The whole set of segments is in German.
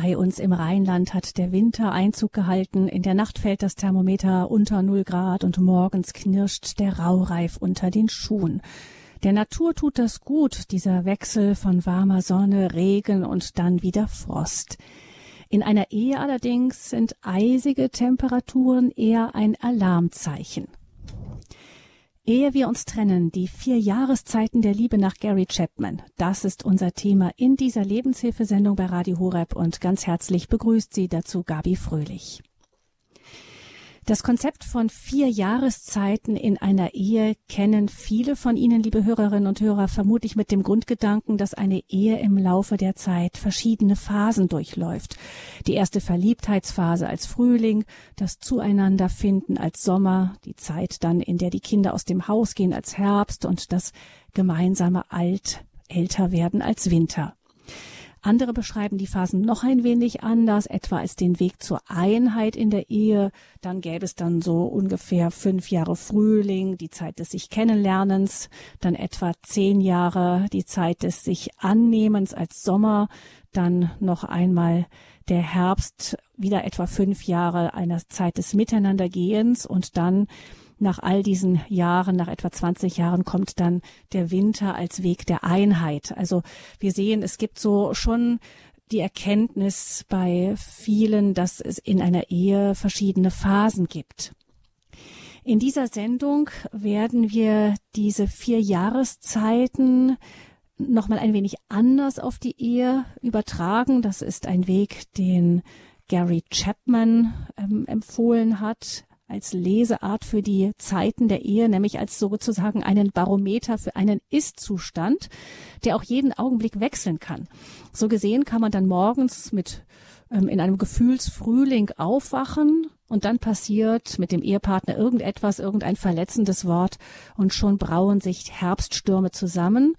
Bei uns im Rheinland hat der Winter Einzug gehalten. In der Nacht fällt das Thermometer unter null Grad und morgens knirscht der Raureif unter den Schuhen. Der Natur tut das gut, dieser Wechsel von warmer Sonne, Regen und dann wieder Frost. In einer Ehe allerdings sind eisige Temperaturen eher ein Alarmzeichen. Ehe wir uns trennen, die vier Jahreszeiten der Liebe nach Gary Chapman. Das ist unser Thema in dieser Lebenshilfesendung bei Radio Horeb und ganz herzlich begrüßt Sie dazu Gabi Fröhlich. Das Konzept von vier Jahreszeiten in einer Ehe kennen viele von Ihnen, liebe Hörerinnen und Hörer, vermutlich mit dem Grundgedanken, dass eine Ehe im Laufe der Zeit verschiedene Phasen durchläuft. Die erste Verliebtheitsphase als Frühling, das Zueinanderfinden als Sommer, die Zeit dann, in der die Kinder aus dem Haus gehen als Herbst und das gemeinsame Alt, älter werden als Winter. Andere beschreiben die Phasen noch ein wenig anders, etwa als den Weg zur Einheit in der Ehe. Dann gäbe es dann so ungefähr fünf Jahre Frühling, die Zeit des sich Kennenlernens, dann etwa zehn Jahre die Zeit des sich Annehmens als Sommer, dann noch einmal der Herbst, wieder etwa fünf Jahre einer Zeit des Miteinandergehens und dann nach all diesen Jahren, nach etwa 20 Jahren, kommt dann der Winter als Weg der Einheit. Also wir sehen, es gibt so schon die Erkenntnis bei vielen, dass es in einer Ehe verschiedene Phasen gibt. In dieser Sendung werden wir diese vier Jahreszeiten nochmal ein wenig anders auf die Ehe übertragen. Das ist ein Weg, den Gary Chapman ähm, empfohlen hat als Leseart für die Zeiten der Ehe, nämlich als sozusagen einen Barometer für einen Ist-Zustand, der auch jeden Augenblick wechseln kann. So gesehen kann man dann morgens mit ähm, in einem Gefühlsfrühling aufwachen und dann passiert mit dem Ehepartner irgendetwas, irgendein verletzendes Wort und schon brauen sich Herbststürme zusammen.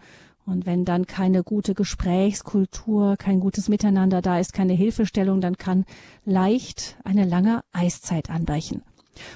Und wenn dann keine gute Gesprächskultur, kein gutes Miteinander da ist, keine Hilfestellung, dann kann leicht eine lange Eiszeit anbrechen.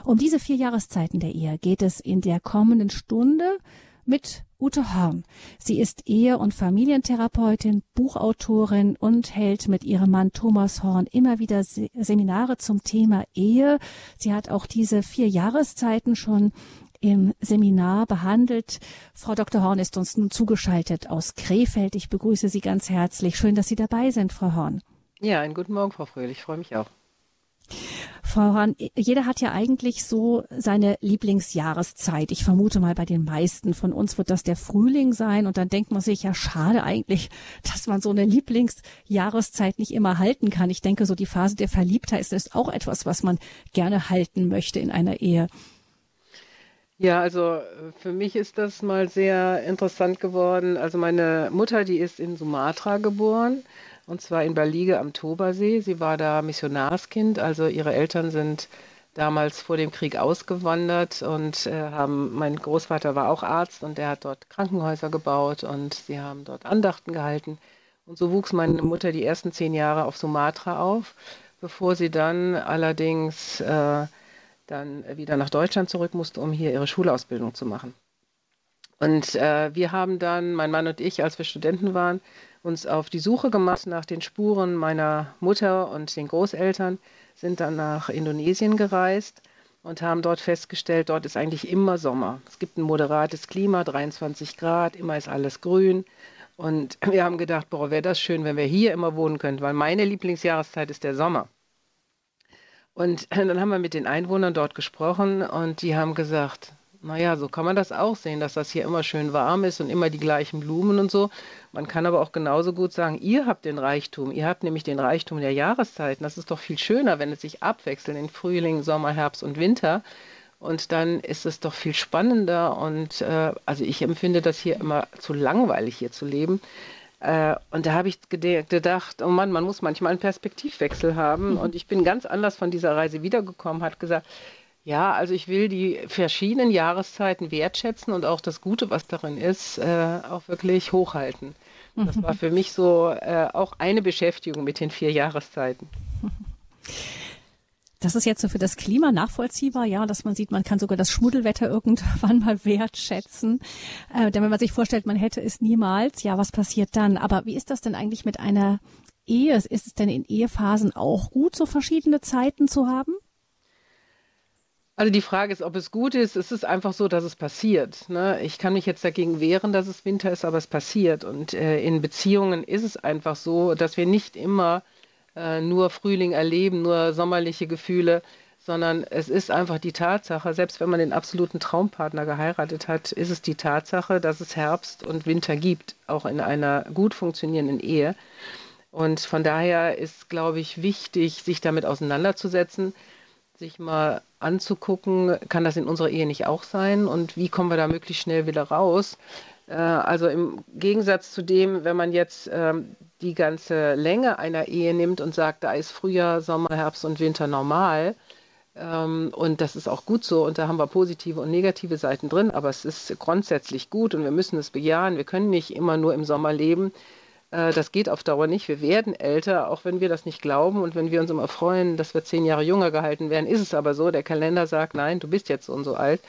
Um diese vier Jahreszeiten der Ehe geht es in der kommenden Stunde mit Ute Horn. Sie ist Ehe- und Familientherapeutin, Buchautorin und hält mit ihrem Mann Thomas Horn immer wieder Seminare zum Thema Ehe. Sie hat auch diese vier Jahreszeiten schon im Seminar behandelt. Frau Dr. Horn ist uns nun zugeschaltet aus Krefeld. Ich begrüße Sie ganz herzlich. Schön, dass Sie dabei sind, Frau Horn. Ja, einen guten Morgen, Frau Fröhlich. Ich freue mich auch. Frau Hahn, jeder hat ja eigentlich so seine Lieblingsjahreszeit. Ich vermute mal, bei den meisten von uns wird das der Frühling sein. Und dann denkt man sich, ja, schade eigentlich, dass man so eine Lieblingsjahreszeit nicht immer halten kann. Ich denke, so die Phase der Verliebtheit ist, auch etwas, was man gerne halten möchte in einer Ehe. Ja, also für mich ist das mal sehr interessant geworden. Also meine Mutter, die ist in Sumatra geboren und zwar in Balige am Tobersee. Sie war da Missionarskind, also ihre Eltern sind damals vor dem Krieg ausgewandert und äh, haben, mein Großvater war auch Arzt und der hat dort Krankenhäuser gebaut und sie haben dort Andachten gehalten. Und so wuchs meine Mutter die ersten zehn Jahre auf Sumatra auf, bevor sie dann allerdings äh, dann wieder nach Deutschland zurück musste, um hier ihre Schulausbildung zu machen. Und äh, wir haben dann, mein Mann und ich, als wir Studenten waren, uns auf die Suche gemacht nach den Spuren meiner Mutter und den Großeltern, sind dann nach Indonesien gereist und haben dort festgestellt, dort ist eigentlich immer Sommer. Es gibt ein moderates Klima, 23 Grad, immer ist alles grün. Und wir haben gedacht, boah, wäre das schön, wenn wir hier immer wohnen könnten, weil meine Lieblingsjahreszeit ist der Sommer. Und dann haben wir mit den Einwohnern dort gesprochen und die haben gesagt, naja, so kann man das auch sehen, dass das hier immer schön warm ist und immer die gleichen Blumen und so. Man kann aber auch genauso gut sagen, ihr habt den Reichtum. Ihr habt nämlich den Reichtum der Jahreszeiten. Das ist doch viel schöner, wenn es sich abwechselt in Frühling, Sommer, Herbst und Winter. Und dann ist es doch viel spannender. Und äh, also ich empfinde das hier immer zu langweilig, hier zu leben. Äh, und da habe ich gedacht, oh Mann, man muss manchmal einen Perspektivwechsel haben. Mhm. Und ich bin ganz anders von dieser Reise wiedergekommen, hat gesagt, ja, also ich will die verschiedenen Jahreszeiten wertschätzen und auch das Gute, was darin ist, äh, auch wirklich hochhalten. Das war für mich so äh, auch eine Beschäftigung mit den vier Jahreszeiten. Das ist jetzt so für das Klima nachvollziehbar, ja, dass man sieht, man kann sogar das Schmuddelwetter irgendwann mal wertschätzen. Äh, denn wenn man sich vorstellt, man hätte es niemals, ja, was passiert dann? Aber wie ist das denn eigentlich mit einer Ehe? Ist es denn in Ehephasen auch gut, so verschiedene Zeiten zu haben? Also die Frage ist, ob es gut ist. Es ist einfach so, dass es passiert. Ne? Ich kann mich jetzt dagegen wehren, dass es Winter ist, aber es passiert. Und äh, in Beziehungen ist es einfach so, dass wir nicht immer äh, nur Frühling erleben, nur sommerliche Gefühle, sondern es ist einfach die Tatsache, selbst wenn man den absoluten Traumpartner geheiratet hat, ist es die Tatsache, dass es Herbst und Winter gibt, auch in einer gut funktionierenden Ehe. Und von daher ist, glaube ich, wichtig, sich damit auseinanderzusetzen sich mal anzugucken, kann das in unserer Ehe nicht auch sein und wie kommen wir da möglichst schnell wieder raus? Äh, also im Gegensatz zu dem, wenn man jetzt ähm, die ganze Länge einer Ehe nimmt und sagt, da ist Frühjahr, Sommer, Herbst und Winter normal, ähm, und das ist auch gut so und da haben wir positive und negative Seiten drin, aber es ist grundsätzlich gut und wir müssen es bejahen. Wir können nicht immer nur im Sommer leben. Äh, das geht auf Dauer nicht. Wir werden älter, auch wenn wir das nicht glauben. Und wenn wir uns immer freuen, dass wir zehn Jahre jünger gehalten werden, ist es aber so. Der Kalender sagt, nein, du bist jetzt so und so alt.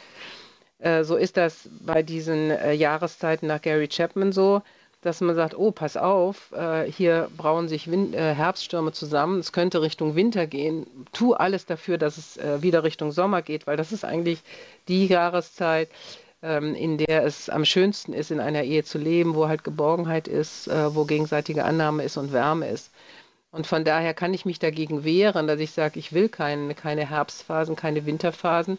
Äh, so ist das bei diesen äh, Jahreszeiten nach Gary Chapman so, dass man sagt, oh, pass auf, hier brauen sich Herbststürme zusammen, es könnte Richtung Winter gehen. Tu alles dafür, dass es wieder Richtung Sommer geht, weil das ist eigentlich die Jahreszeit, in der es am schönsten ist, in einer Ehe zu leben, wo halt Geborgenheit ist, äh, wo gegenseitige Annahme ist und Wärme ist. Und von daher kann ich mich dagegen wehren, dass ich sage, ich will kein, keine Herbstphasen, keine Winterphasen.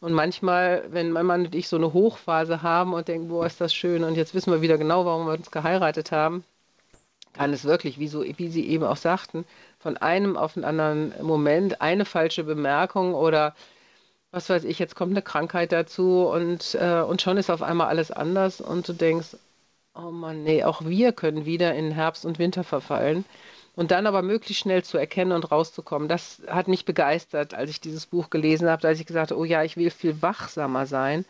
Und manchmal, wenn mein Mann und ich so eine Hochphase haben und denken, boah, ist das schön und jetzt wissen wir wieder genau, warum wir uns geheiratet haben, kann es wirklich, wie, so, wie Sie eben auch sagten, von einem auf den anderen Moment eine falsche Bemerkung oder was weiß ich, jetzt kommt eine Krankheit dazu und, äh, und schon ist auf einmal alles anders und du denkst, oh Mann, nee, auch wir können wieder in Herbst und Winter verfallen. Und dann aber möglichst schnell zu erkennen und rauszukommen, das hat mich begeistert, als ich dieses Buch gelesen habe, als ich gesagt habe, oh ja, ich will viel wachsamer sein,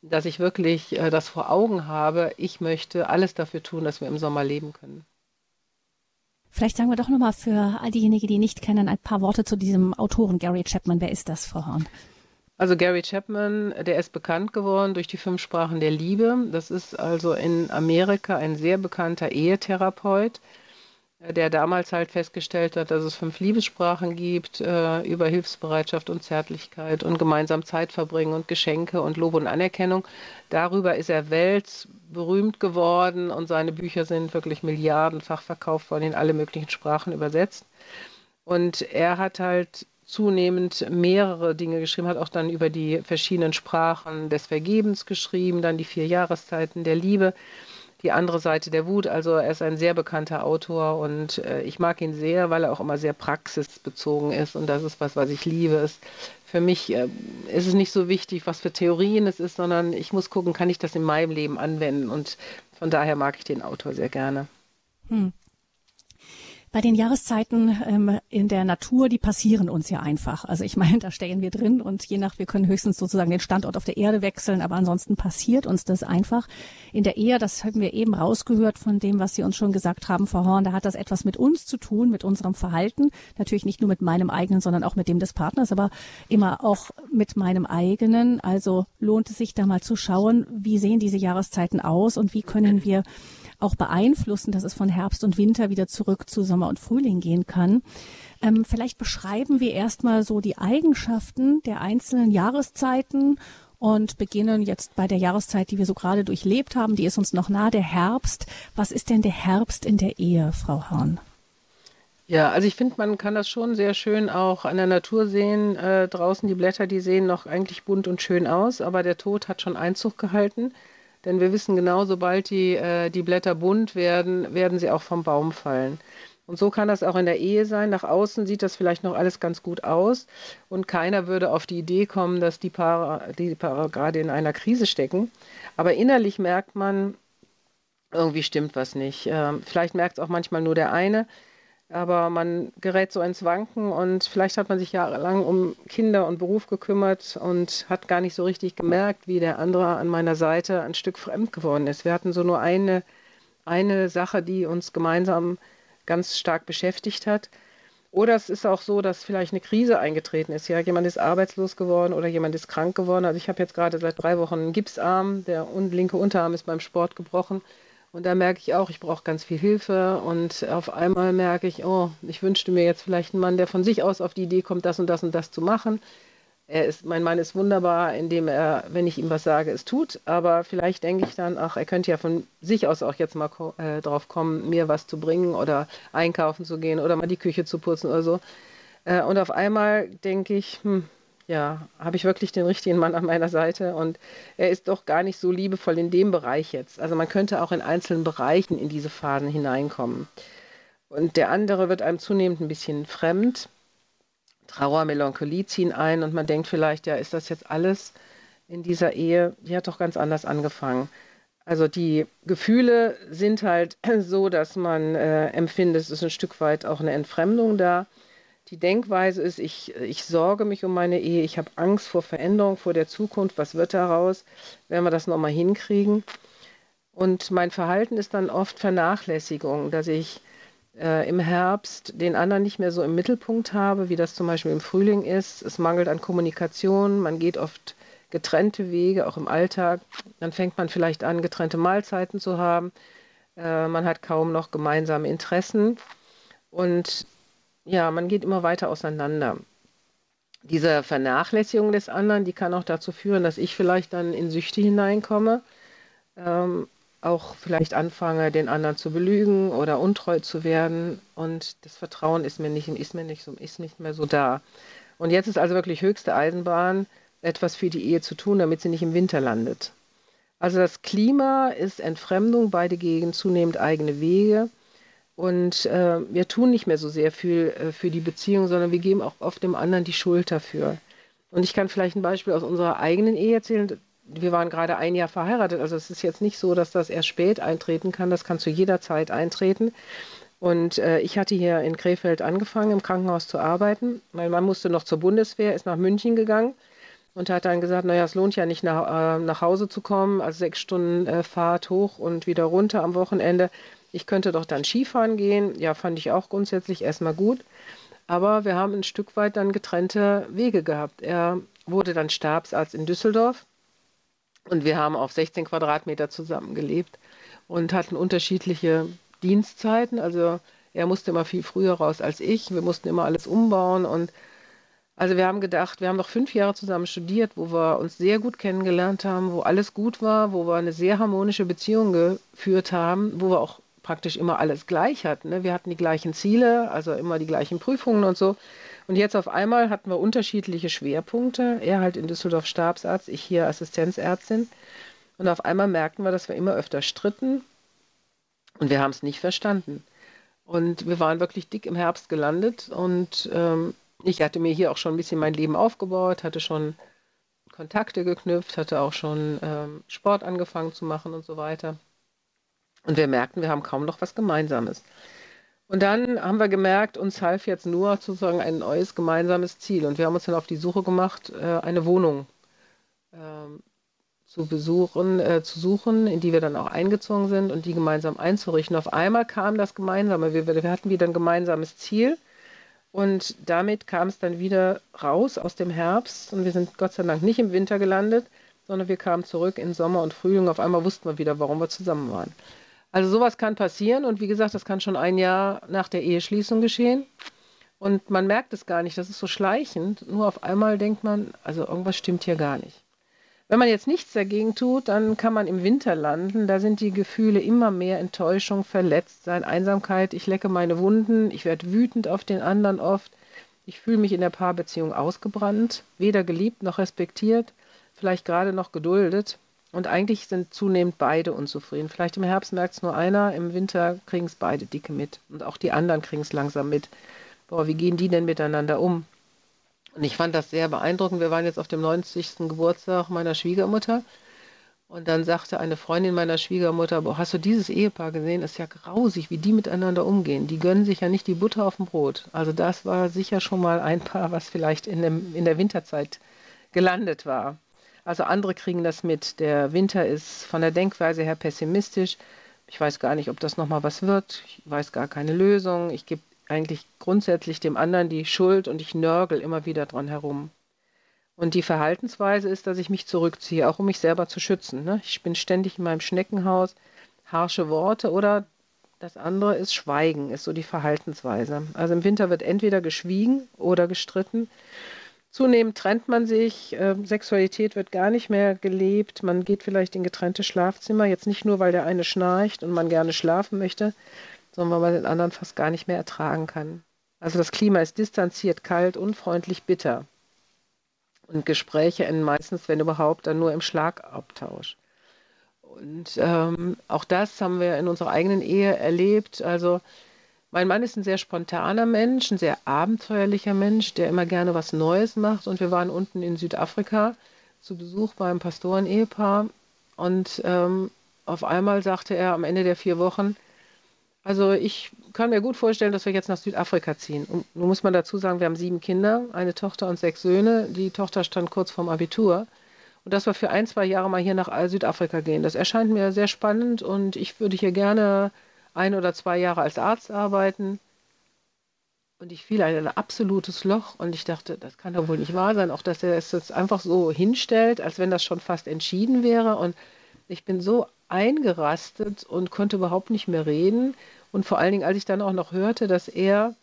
dass ich wirklich äh, das vor Augen habe, ich möchte alles dafür tun, dass wir im Sommer leben können. Vielleicht sagen wir doch nochmal für all diejenigen, die nicht kennen, ein paar Worte zu diesem Autoren Gary Chapman. Wer ist das, Frau Horn? Also Gary Chapman, der ist bekannt geworden durch die fünf Sprachen der Liebe. Das ist also in Amerika ein sehr bekannter Ehetherapeut, der damals halt festgestellt hat, dass es fünf Liebessprachen gibt, äh, über Hilfsbereitschaft und Zärtlichkeit und gemeinsam Zeit verbringen und Geschenke und Lob und Anerkennung. Darüber ist er weltberühmt geworden und seine Bücher sind wirklich milliardenfach verkauft worden, in alle möglichen Sprachen übersetzt. Und er hat halt zunehmend mehrere Dinge geschrieben, hat auch dann über die verschiedenen Sprachen des Vergebens geschrieben, dann die vier Jahreszeiten der Liebe, die andere Seite der Wut. Also er ist ein sehr bekannter Autor und äh, ich mag ihn sehr, weil er auch immer sehr praxisbezogen ist und das ist was, was ich liebe. Ist für mich äh, ist es nicht so wichtig, was für Theorien es ist, sondern ich muss gucken, kann ich das in meinem Leben anwenden und von daher mag ich den Autor sehr gerne. Hm. Bei den Jahreszeiten ähm, in der Natur, die passieren uns ja einfach. Also ich meine, da stehen wir drin und je nach, wir können höchstens sozusagen den Standort auf der Erde wechseln, aber ansonsten passiert uns das einfach. In der Ehe, das haben wir eben rausgehört von dem, was Sie uns schon gesagt haben, Frau Horn, da hat das etwas mit uns zu tun, mit unserem Verhalten. Natürlich nicht nur mit meinem eigenen, sondern auch mit dem des Partners, aber immer auch mit meinem eigenen. Also lohnt es sich da mal zu schauen, wie sehen diese Jahreszeiten aus und wie können wir auch beeinflussen, dass es von Herbst und Winter wieder zurück zu Sommer und Frühling gehen kann. Ähm, vielleicht beschreiben wir erstmal so die Eigenschaften der einzelnen Jahreszeiten und beginnen jetzt bei der Jahreszeit, die wir so gerade durchlebt haben. Die ist uns noch nah, der Herbst. Was ist denn der Herbst in der Ehe, Frau Horn? Ja, also ich finde, man kann das schon sehr schön auch an der Natur sehen. Äh, draußen die Blätter, die sehen noch eigentlich bunt und schön aus, aber der Tod hat schon Einzug gehalten. Denn wir wissen genau, sobald die, äh, die Blätter bunt werden, werden sie auch vom Baum fallen. Und so kann das auch in der Ehe sein. Nach außen sieht das vielleicht noch alles ganz gut aus und keiner würde auf die Idee kommen, dass die Paare, die Paare gerade in einer Krise stecken. Aber innerlich merkt man, irgendwie stimmt was nicht. Ähm, vielleicht merkt es auch manchmal nur der eine, aber man gerät so ins Wanken und vielleicht hat man sich jahrelang um Kinder und Beruf gekümmert und hat gar nicht so richtig gemerkt, wie der andere an meiner Seite ein Stück fremd geworden ist. Wir hatten so nur eine, eine Sache, die uns gemeinsam ganz stark beschäftigt hat. Oder es ist auch so, dass vielleicht eine Krise eingetreten ist. Ja, jemand ist arbeitslos geworden oder jemand ist krank geworden. Also ich habe jetzt gerade seit drei Wochen einen Gipsarm, der linke Unterarm ist beim Sport gebrochen. Und da merke ich auch, ich brauche ganz viel Hilfe. Und auf einmal merke ich, oh, ich wünschte mir jetzt vielleicht einen Mann, der von sich aus auf die Idee kommt, das und das und das zu machen. Er ist, mein Mann ist wunderbar, indem er, wenn ich ihm was sage, es tut. Aber vielleicht denke ich dann, ach, er könnte ja von sich aus auch jetzt mal äh, drauf kommen, mir was zu bringen oder einkaufen zu gehen oder mal die Küche zu putzen oder so. Äh, und auf einmal denke ich, hm, ja, habe ich wirklich den richtigen Mann an meiner Seite und er ist doch gar nicht so liebevoll in dem Bereich jetzt. Also man könnte auch in einzelnen Bereichen in diese Phasen hineinkommen. Und der andere wird einem zunehmend ein bisschen fremd. Trauer, Melancholie ziehen ein und man denkt vielleicht, ja, ist das jetzt alles in dieser Ehe? Die hat doch ganz anders angefangen. Also die Gefühle sind halt so, dass man äh, empfindet, es ist ein Stück weit auch eine Entfremdung da. Die Denkweise ist, ich, ich sorge mich um meine Ehe, ich habe Angst vor Veränderung, vor der Zukunft, was wird daraus, werden wir das nochmal hinkriegen. Und mein Verhalten ist dann oft Vernachlässigung, dass ich äh, im Herbst den anderen nicht mehr so im Mittelpunkt habe, wie das zum Beispiel im Frühling ist. Es mangelt an Kommunikation, man geht oft getrennte Wege, auch im Alltag. Dann fängt man vielleicht an, getrennte Mahlzeiten zu haben. Äh, man hat kaum noch gemeinsame Interessen. Und ja, man geht immer weiter auseinander. Diese Vernachlässigung des anderen, die kann auch dazu führen, dass ich vielleicht dann in Süchte hineinkomme, ähm, auch vielleicht anfange, den anderen zu belügen oder untreu zu werden und das Vertrauen ist mir nicht, ist mir nicht, so, ist nicht mehr so da. Und jetzt ist also wirklich höchste Eisenbahn, etwas für die Ehe zu tun, damit sie nicht im Winter landet. Also das Klima ist Entfremdung, beide gehen zunehmend eigene Wege. Und äh, wir tun nicht mehr so sehr viel äh, für die Beziehung, sondern wir geben auch oft dem anderen die Schuld dafür. Und ich kann vielleicht ein Beispiel aus unserer eigenen Ehe erzählen. Wir waren gerade ein Jahr verheiratet, also es ist jetzt nicht so, dass das erst spät eintreten kann. Das kann zu jeder Zeit eintreten. Und äh, ich hatte hier in Krefeld angefangen, im Krankenhaus zu arbeiten. Mein Mann musste noch zur Bundeswehr, ist nach München gegangen und hat dann gesagt, naja, es lohnt ja nicht nach, äh, nach Hause zu kommen, also sechs Stunden äh, Fahrt hoch und wieder runter am Wochenende. Ich könnte doch dann Skifahren gehen. Ja, fand ich auch grundsätzlich erstmal gut. Aber wir haben ein Stück weit dann getrennte Wege gehabt. Er wurde dann Stabsarzt in Düsseldorf und wir haben auf 16 Quadratmeter zusammengelebt und hatten unterschiedliche Dienstzeiten. Also er musste immer viel früher raus als ich. Wir mussten immer alles umbauen und also wir haben gedacht, wir haben noch fünf Jahre zusammen studiert, wo wir uns sehr gut kennengelernt haben, wo alles gut war, wo wir eine sehr harmonische Beziehung geführt haben, wo wir auch praktisch immer alles gleich hatten. Ne? Wir hatten die gleichen Ziele, also immer die gleichen Prüfungen und so. Und jetzt auf einmal hatten wir unterschiedliche Schwerpunkte. Er halt in Düsseldorf Stabsarzt, ich hier Assistenzärztin. Und auf einmal merkten wir, dass wir immer öfter stritten und wir haben es nicht verstanden. Und wir waren wirklich dick im Herbst gelandet und ähm, ich hatte mir hier auch schon ein bisschen mein Leben aufgebaut, hatte schon Kontakte geknüpft, hatte auch schon ähm, Sport angefangen zu machen und so weiter. Und wir merkten, wir haben kaum noch was Gemeinsames. Und dann haben wir gemerkt, uns half jetzt nur sozusagen ein neues gemeinsames Ziel. Und wir haben uns dann auf die Suche gemacht, äh, eine Wohnung ähm, zu besuchen, äh, zu suchen, in die wir dann auch eingezogen sind und die gemeinsam einzurichten. Auf einmal kam das Gemeinsame. Wir, wir hatten wieder ein gemeinsames Ziel. Und damit kam es dann wieder raus aus dem Herbst. Und wir sind Gott sei Dank nicht im Winter gelandet, sondern wir kamen zurück in Sommer und Frühling. Auf einmal wussten wir wieder, warum wir zusammen waren. Also sowas kann passieren und wie gesagt, das kann schon ein Jahr nach der Eheschließung geschehen. Und man merkt es gar nicht, das ist so schleichend. Nur auf einmal denkt man, also irgendwas stimmt hier gar nicht. Wenn man jetzt nichts dagegen tut, dann kann man im Winter landen. Da sind die Gefühle immer mehr Enttäuschung, Verletztsein, Einsamkeit. Ich lecke meine Wunden, ich werde wütend auf den anderen oft. Ich fühle mich in der Paarbeziehung ausgebrannt, weder geliebt noch respektiert, vielleicht gerade noch geduldet. Und eigentlich sind zunehmend beide unzufrieden. Vielleicht im Herbst merkt es nur einer, im Winter kriegen es beide dicke mit. Und auch die anderen kriegen es langsam mit. Boah, wie gehen die denn miteinander um? Und ich fand das sehr beeindruckend. Wir waren jetzt auf dem 90. Geburtstag meiner Schwiegermutter. Und dann sagte eine Freundin meiner Schwiegermutter, boah, hast du dieses Ehepaar gesehen? ist ja grausig, wie die miteinander umgehen. Die gönnen sich ja nicht die Butter auf dem Brot. Also das war sicher schon mal ein Paar, was vielleicht in, dem, in der Winterzeit gelandet war. Also andere kriegen das mit. Der Winter ist von der Denkweise her pessimistisch. Ich weiß gar nicht, ob das nochmal was wird. Ich weiß gar keine Lösung. Ich gebe eigentlich grundsätzlich dem anderen die Schuld und ich nörgel immer wieder dran herum. Und die Verhaltensweise ist, dass ich mich zurückziehe, auch um mich selber zu schützen. Ne? Ich bin ständig in meinem Schneckenhaus, harsche Worte oder das andere ist Schweigen, ist so die Verhaltensweise. Also im Winter wird entweder geschwiegen oder gestritten. Zunehmend trennt man sich, äh, Sexualität wird gar nicht mehr gelebt, man geht vielleicht in getrennte Schlafzimmer, jetzt nicht nur, weil der eine schnarcht und man gerne schlafen möchte, sondern weil man den anderen fast gar nicht mehr ertragen kann. Also das Klima ist distanziert, kalt, unfreundlich, bitter. Und Gespräche enden meistens, wenn überhaupt, dann nur im Schlagabtausch. Und ähm, auch das haben wir in unserer eigenen Ehe erlebt. Also mein Mann ist ein sehr spontaner Mensch, ein sehr abenteuerlicher Mensch, der immer gerne was Neues macht. Und wir waren unten in Südafrika zu Besuch beim Pastoren-Ehepaar. Und ähm, auf einmal sagte er am Ende der vier Wochen, also ich kann mir gut vorstellen, dass wir jetzt nach Südafrika ziehen. Und nun muss man dazu sagen, wir haben sieben Kinder, eine Tochter und sechs Söhne. Die Tochter stand kurz vorm Abitur. Und dass wir für ein, zwei Jahre mal hier nach Südafrika gehen. Das erscheint mir sehr spannend und ich würde hier gerne ein oder zwei Jahre als Arzt arbeiten. Und ich fiel in ein absolutes Loch und ich dachte, das kann doch wohl nicht wahr sein, auch dass er es jetzt einfach so hinstellt, als wenn das schon fast entschieden wäre. Und ich bin so eingerastet und konnte überhaupt nicht mehr reden. Und vor allen Dingen, als ich dann auch noch hörte, dass er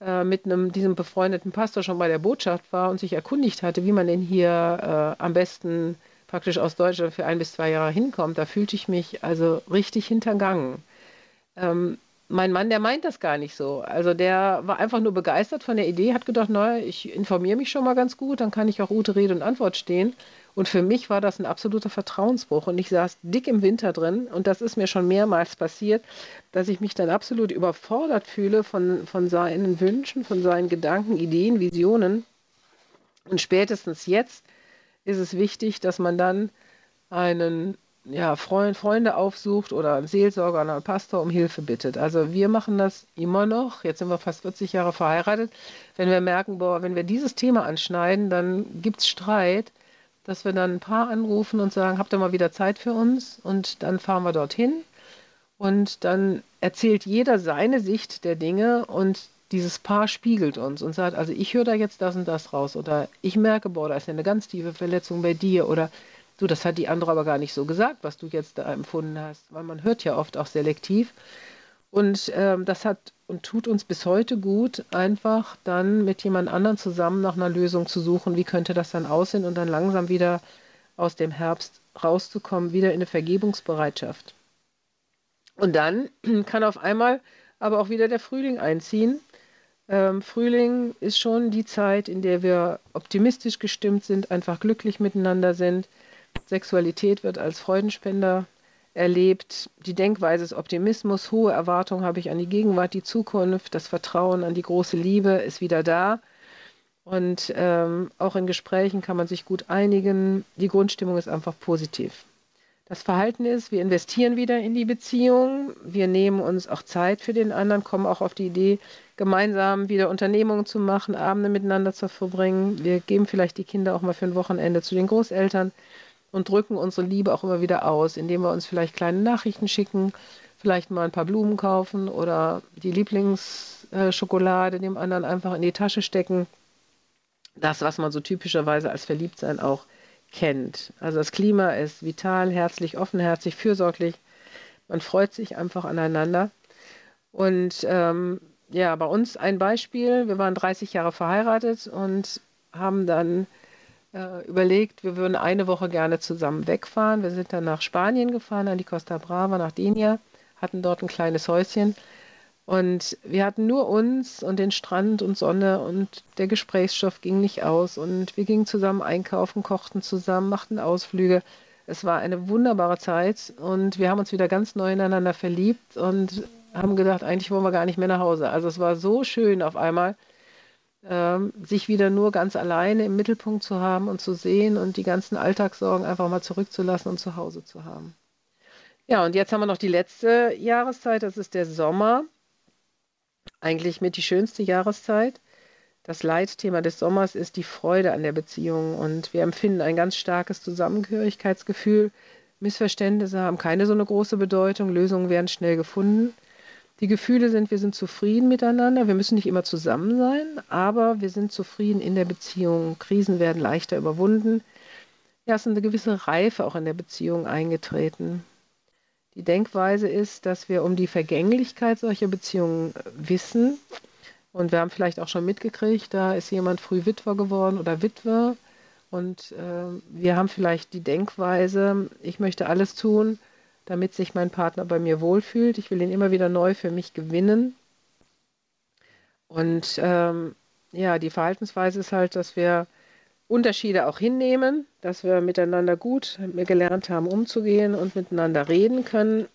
äh, mit einem, diesem befreundeten Pastor schon bei der Botschaft war und sich erkundigt hatte, wie man denn hier äh, am besten praktisch aus Deutschland für ein bis zwei Jahre hinkommt, da fühlte ich mich also richtig hintergangen. Ähm, mein Mann, der meint das gar nicht so. Also der war einfach nur begeistert von der Idee, hat gedacht, naja, ich informiere mich schon mal ganz gut, dann kann ich auch gute Rede und Antwort stehen. Und für mich war das ein absoluter Vertrauensbruch. Und ich saß dick im Winter drin. Und das ist mir schon mehrmals passiert, dass ich mich dann absolut überfordert fühle von, von seinen Wünschen, von seinen Gedanken, Ideen, Visionen. Und spätestens jetzt ist es wichtig, dass man dann einen ja, Freund, Freunde aufsucht oder einen Seelsorger oder einen Pastor um Hilfe bittet. Also wir machen das immer noch. Jetzt sind wir fast 40 Jahre verheiratet. Wenn wir merken, boah, wenn wir dieses Thema anschneiden, dann gibt es Streit dass wir dann ein Paar anrufen und sagen, habt ihr mal wieder Zeit für uns? Und dann fahren wir dorthin und dann erzählt jeder seine Sicht der Dinge und dieses Paar spiegelt uns und sagt, also ich höre da jetzt das und das raus oder ich merke, boah, da ist ja eine ganz tiefe Verletzung bei dir oder du, das hat die andere aber gar nicht so gesagt, was du jetzt da empfunden hast, weil man hört ja oft auch selektiv. Und ähm, das hat und tut uns bis heute gut, einfach dann mit jemand anderem zusammen nach einer Lösung zu suchen, wie könnte das dann aussehen und dann langsam wieder aus dem Herbst rauszukommen, wieder in eine Vergebungsbereitschaft. Und dann kann auf einmal aber auch wieder der Frühling einziehen. Ähm, Frühling ist schon die Zeit, in der wir optimistisch gestimmt sind, einfach glücklich miteinander sind. Sexualität wird als Freudenspender erlebt. Die Denkweise ist Optimismus, hohe Erwartungen habe ich an die Gegenwart, die Zukunft, das Vertrauen an die große Liebe ist wieder da. Und ähm, auch in Gesprächen kann man sich gut einigen. Die Grundstimmung ist einfach positiv. Das Verhalten ist, wir investieren wieder in die Beziehung, wir nehmen uns auch Zeit für den anderen, kommen auch auf die Idee, gemeinsam wieder Unternehmungen zu machen, Abende miteinander zu verbringen. Wir geben vielleicht die Kinder auch mal für ein Wochenende zu den Großeltern und drücken unsere Liebe auch immer wieder aus, indem wir uns vielleicht kleine Nachrichten schicken, vielleicht mal ein paar Blumen kaufen oder die Lieblingsschokolade dem anderen einfach in die Tasche stecken. Das, was man so typischerweise als Verliebtsein auch kennt. Also das Klima ist vital, herzlich, offenherzig, fürsorglich. Man freut sich einfach aneinander. Und ähm, ja, bei uns ein Beispiel. Wir waren 30 Jahre verheiratet und haben dann äh, überlegt, wir würden eine Woche gerne zusammen wegfahren. Wir sind dann nach Spanien gefahren, an die Costa Brava, nach Denia, hatten dort ein kleines Häuschen. Und wir hatten nur uns und den Strand und Sonne und der Gesprächsstoff ging nicht aus. Und wir gingen zusammen einkaufen, kochten zusammen, machten Ausflüge. Es war eine wunderbare Zeit und wir haben uns wieder ganz neu ineinander verliebt und haben gedacht, eigentlich wollen wir gar nicht mehr nach Hause. Also es war so schön auf einmal sich wieder nur ganz alleine im Mittelpunkt zu haben und zu sehen und die ganzen Alltagssorgen einfach mal zurückzulassen und zu Hause zu haben. Ja, und jetzt haben wir noch die letzte Jahreszeit, das ist der Sommer. Eigentlich mit die schönste Jahreszeit. Das Leitthema des Sommers ist die Freude an der Beziehung und wir empfinden ein ganz starkes Zusammengehörigkeitsgefühl. Missverständnisse haben keine so eine große Bedeutung, Lösungen werden schnell gefunden. Die Gefühle sind, wir sind zufrieden miteinander. Wir müssen nicht immer zusammen sein, aber wir sind zufrieden in der Beziehung. Krisen werden leichter überwunden. Ja, es ist eine gewisse Reife auch in der Beziehung eingetreten. Die Denkweise ist, dass wir um die Vergänglichkeit solcher Beziehungen wissen. Und wir haben vielleicht auch schon mitgekriegt, da ist jemand früh Witwer geworden oder Witwe. Und äh, wir haben vielleicht die Denkweise, ich möchte alles tun, damit sich mein Partner bei mir wohlfühlt. Ich will ihn immer wieder neu für mich gewinnen. Und ähm, ja, die Verhaltensweise ist halt, dass wir Unterschiede auch hinnehmen, dass wir miteinander gut gelernt haben, umzugehen und miteinander reden können.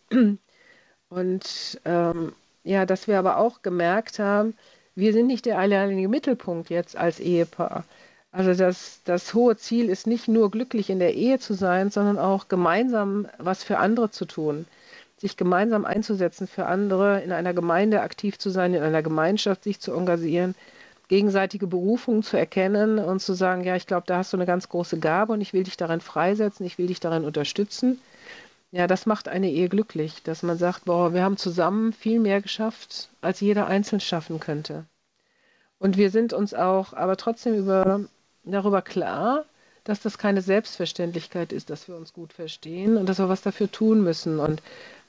Und ähm, ja, dass wir aber auch gemerkt haben, wir sind nicht der alleinige Mittelpunkt jetzt als Ehepaar. Also das, das hohe Ziel ist nicht nur glücklich in der Ehe zu sein, sondern auch gemeinsam was für andere zu tun, sich gemeinsam einzusetzen für andere, in einer Gemeinde aktiv zu sein, in einer Gemeinschaft sich zu engagieren, gegenseitige Berufung zu erkennen und zu sagen, ja, ich glaube, da hast du eine ganz große Gabe und ich will dich darin freisetzen, ich will dich darin unterstützen. Ja, das macht eine Ehe glücklich, dass man sagt, boah, wir haben zusammen viel mehr geschafft, als jeder einzeln schaffen könnte. Und wir sind uns auch aber trotzdem über darüber klar, dass das keine Selbstverständlichkeit ist, dass wir uns gut verstehen und dass wir was dafür tun müssen. Und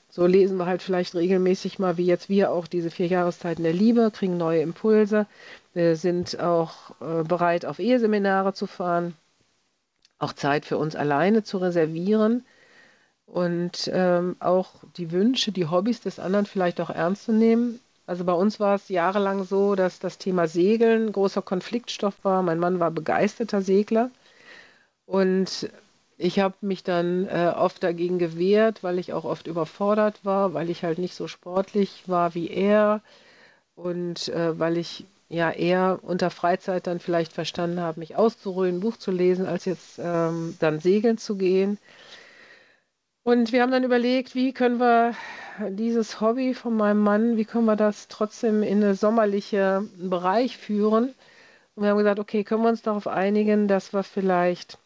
so lesen wir halt vielleicht regelmäßig mal, wie jetzt wir auch diese vier Jahreszeiten der Liebe, kriegen neue Impulse. Sind auch äh, bereit, auf Eheseminare zu fahren, auch Zeit für uns alleine zu reservieren und ähm, auch die Wünsche, die Hobbys des anderen vielleicht auch ernst zu nehmen. Also bei uns war es jahrelang so, dass das Thema Segeln großer Konfliktstoff war. Mein Mann war begeisterter Segler und ich habe mich dann äh, oft dagegen gewehrt, weil ich auch oft überfordert war, weil ich halt nicht so sportlich war wie er und äh, weil ich ja eher unter Freizeit dann vielleicht verstanden habe, mich auszuruhen, Buch zu lesen, als jetzt ähm, dann segeln zu gehen. Und wir haben dann überlegt, wie können wir dieses Hobby von meinem Mann, wie können wir das trotzdem in einen sommerlichen Bereich führen? Und wir haben gesagt, okay, können wir uns darauf einigen, dass wir vielleicht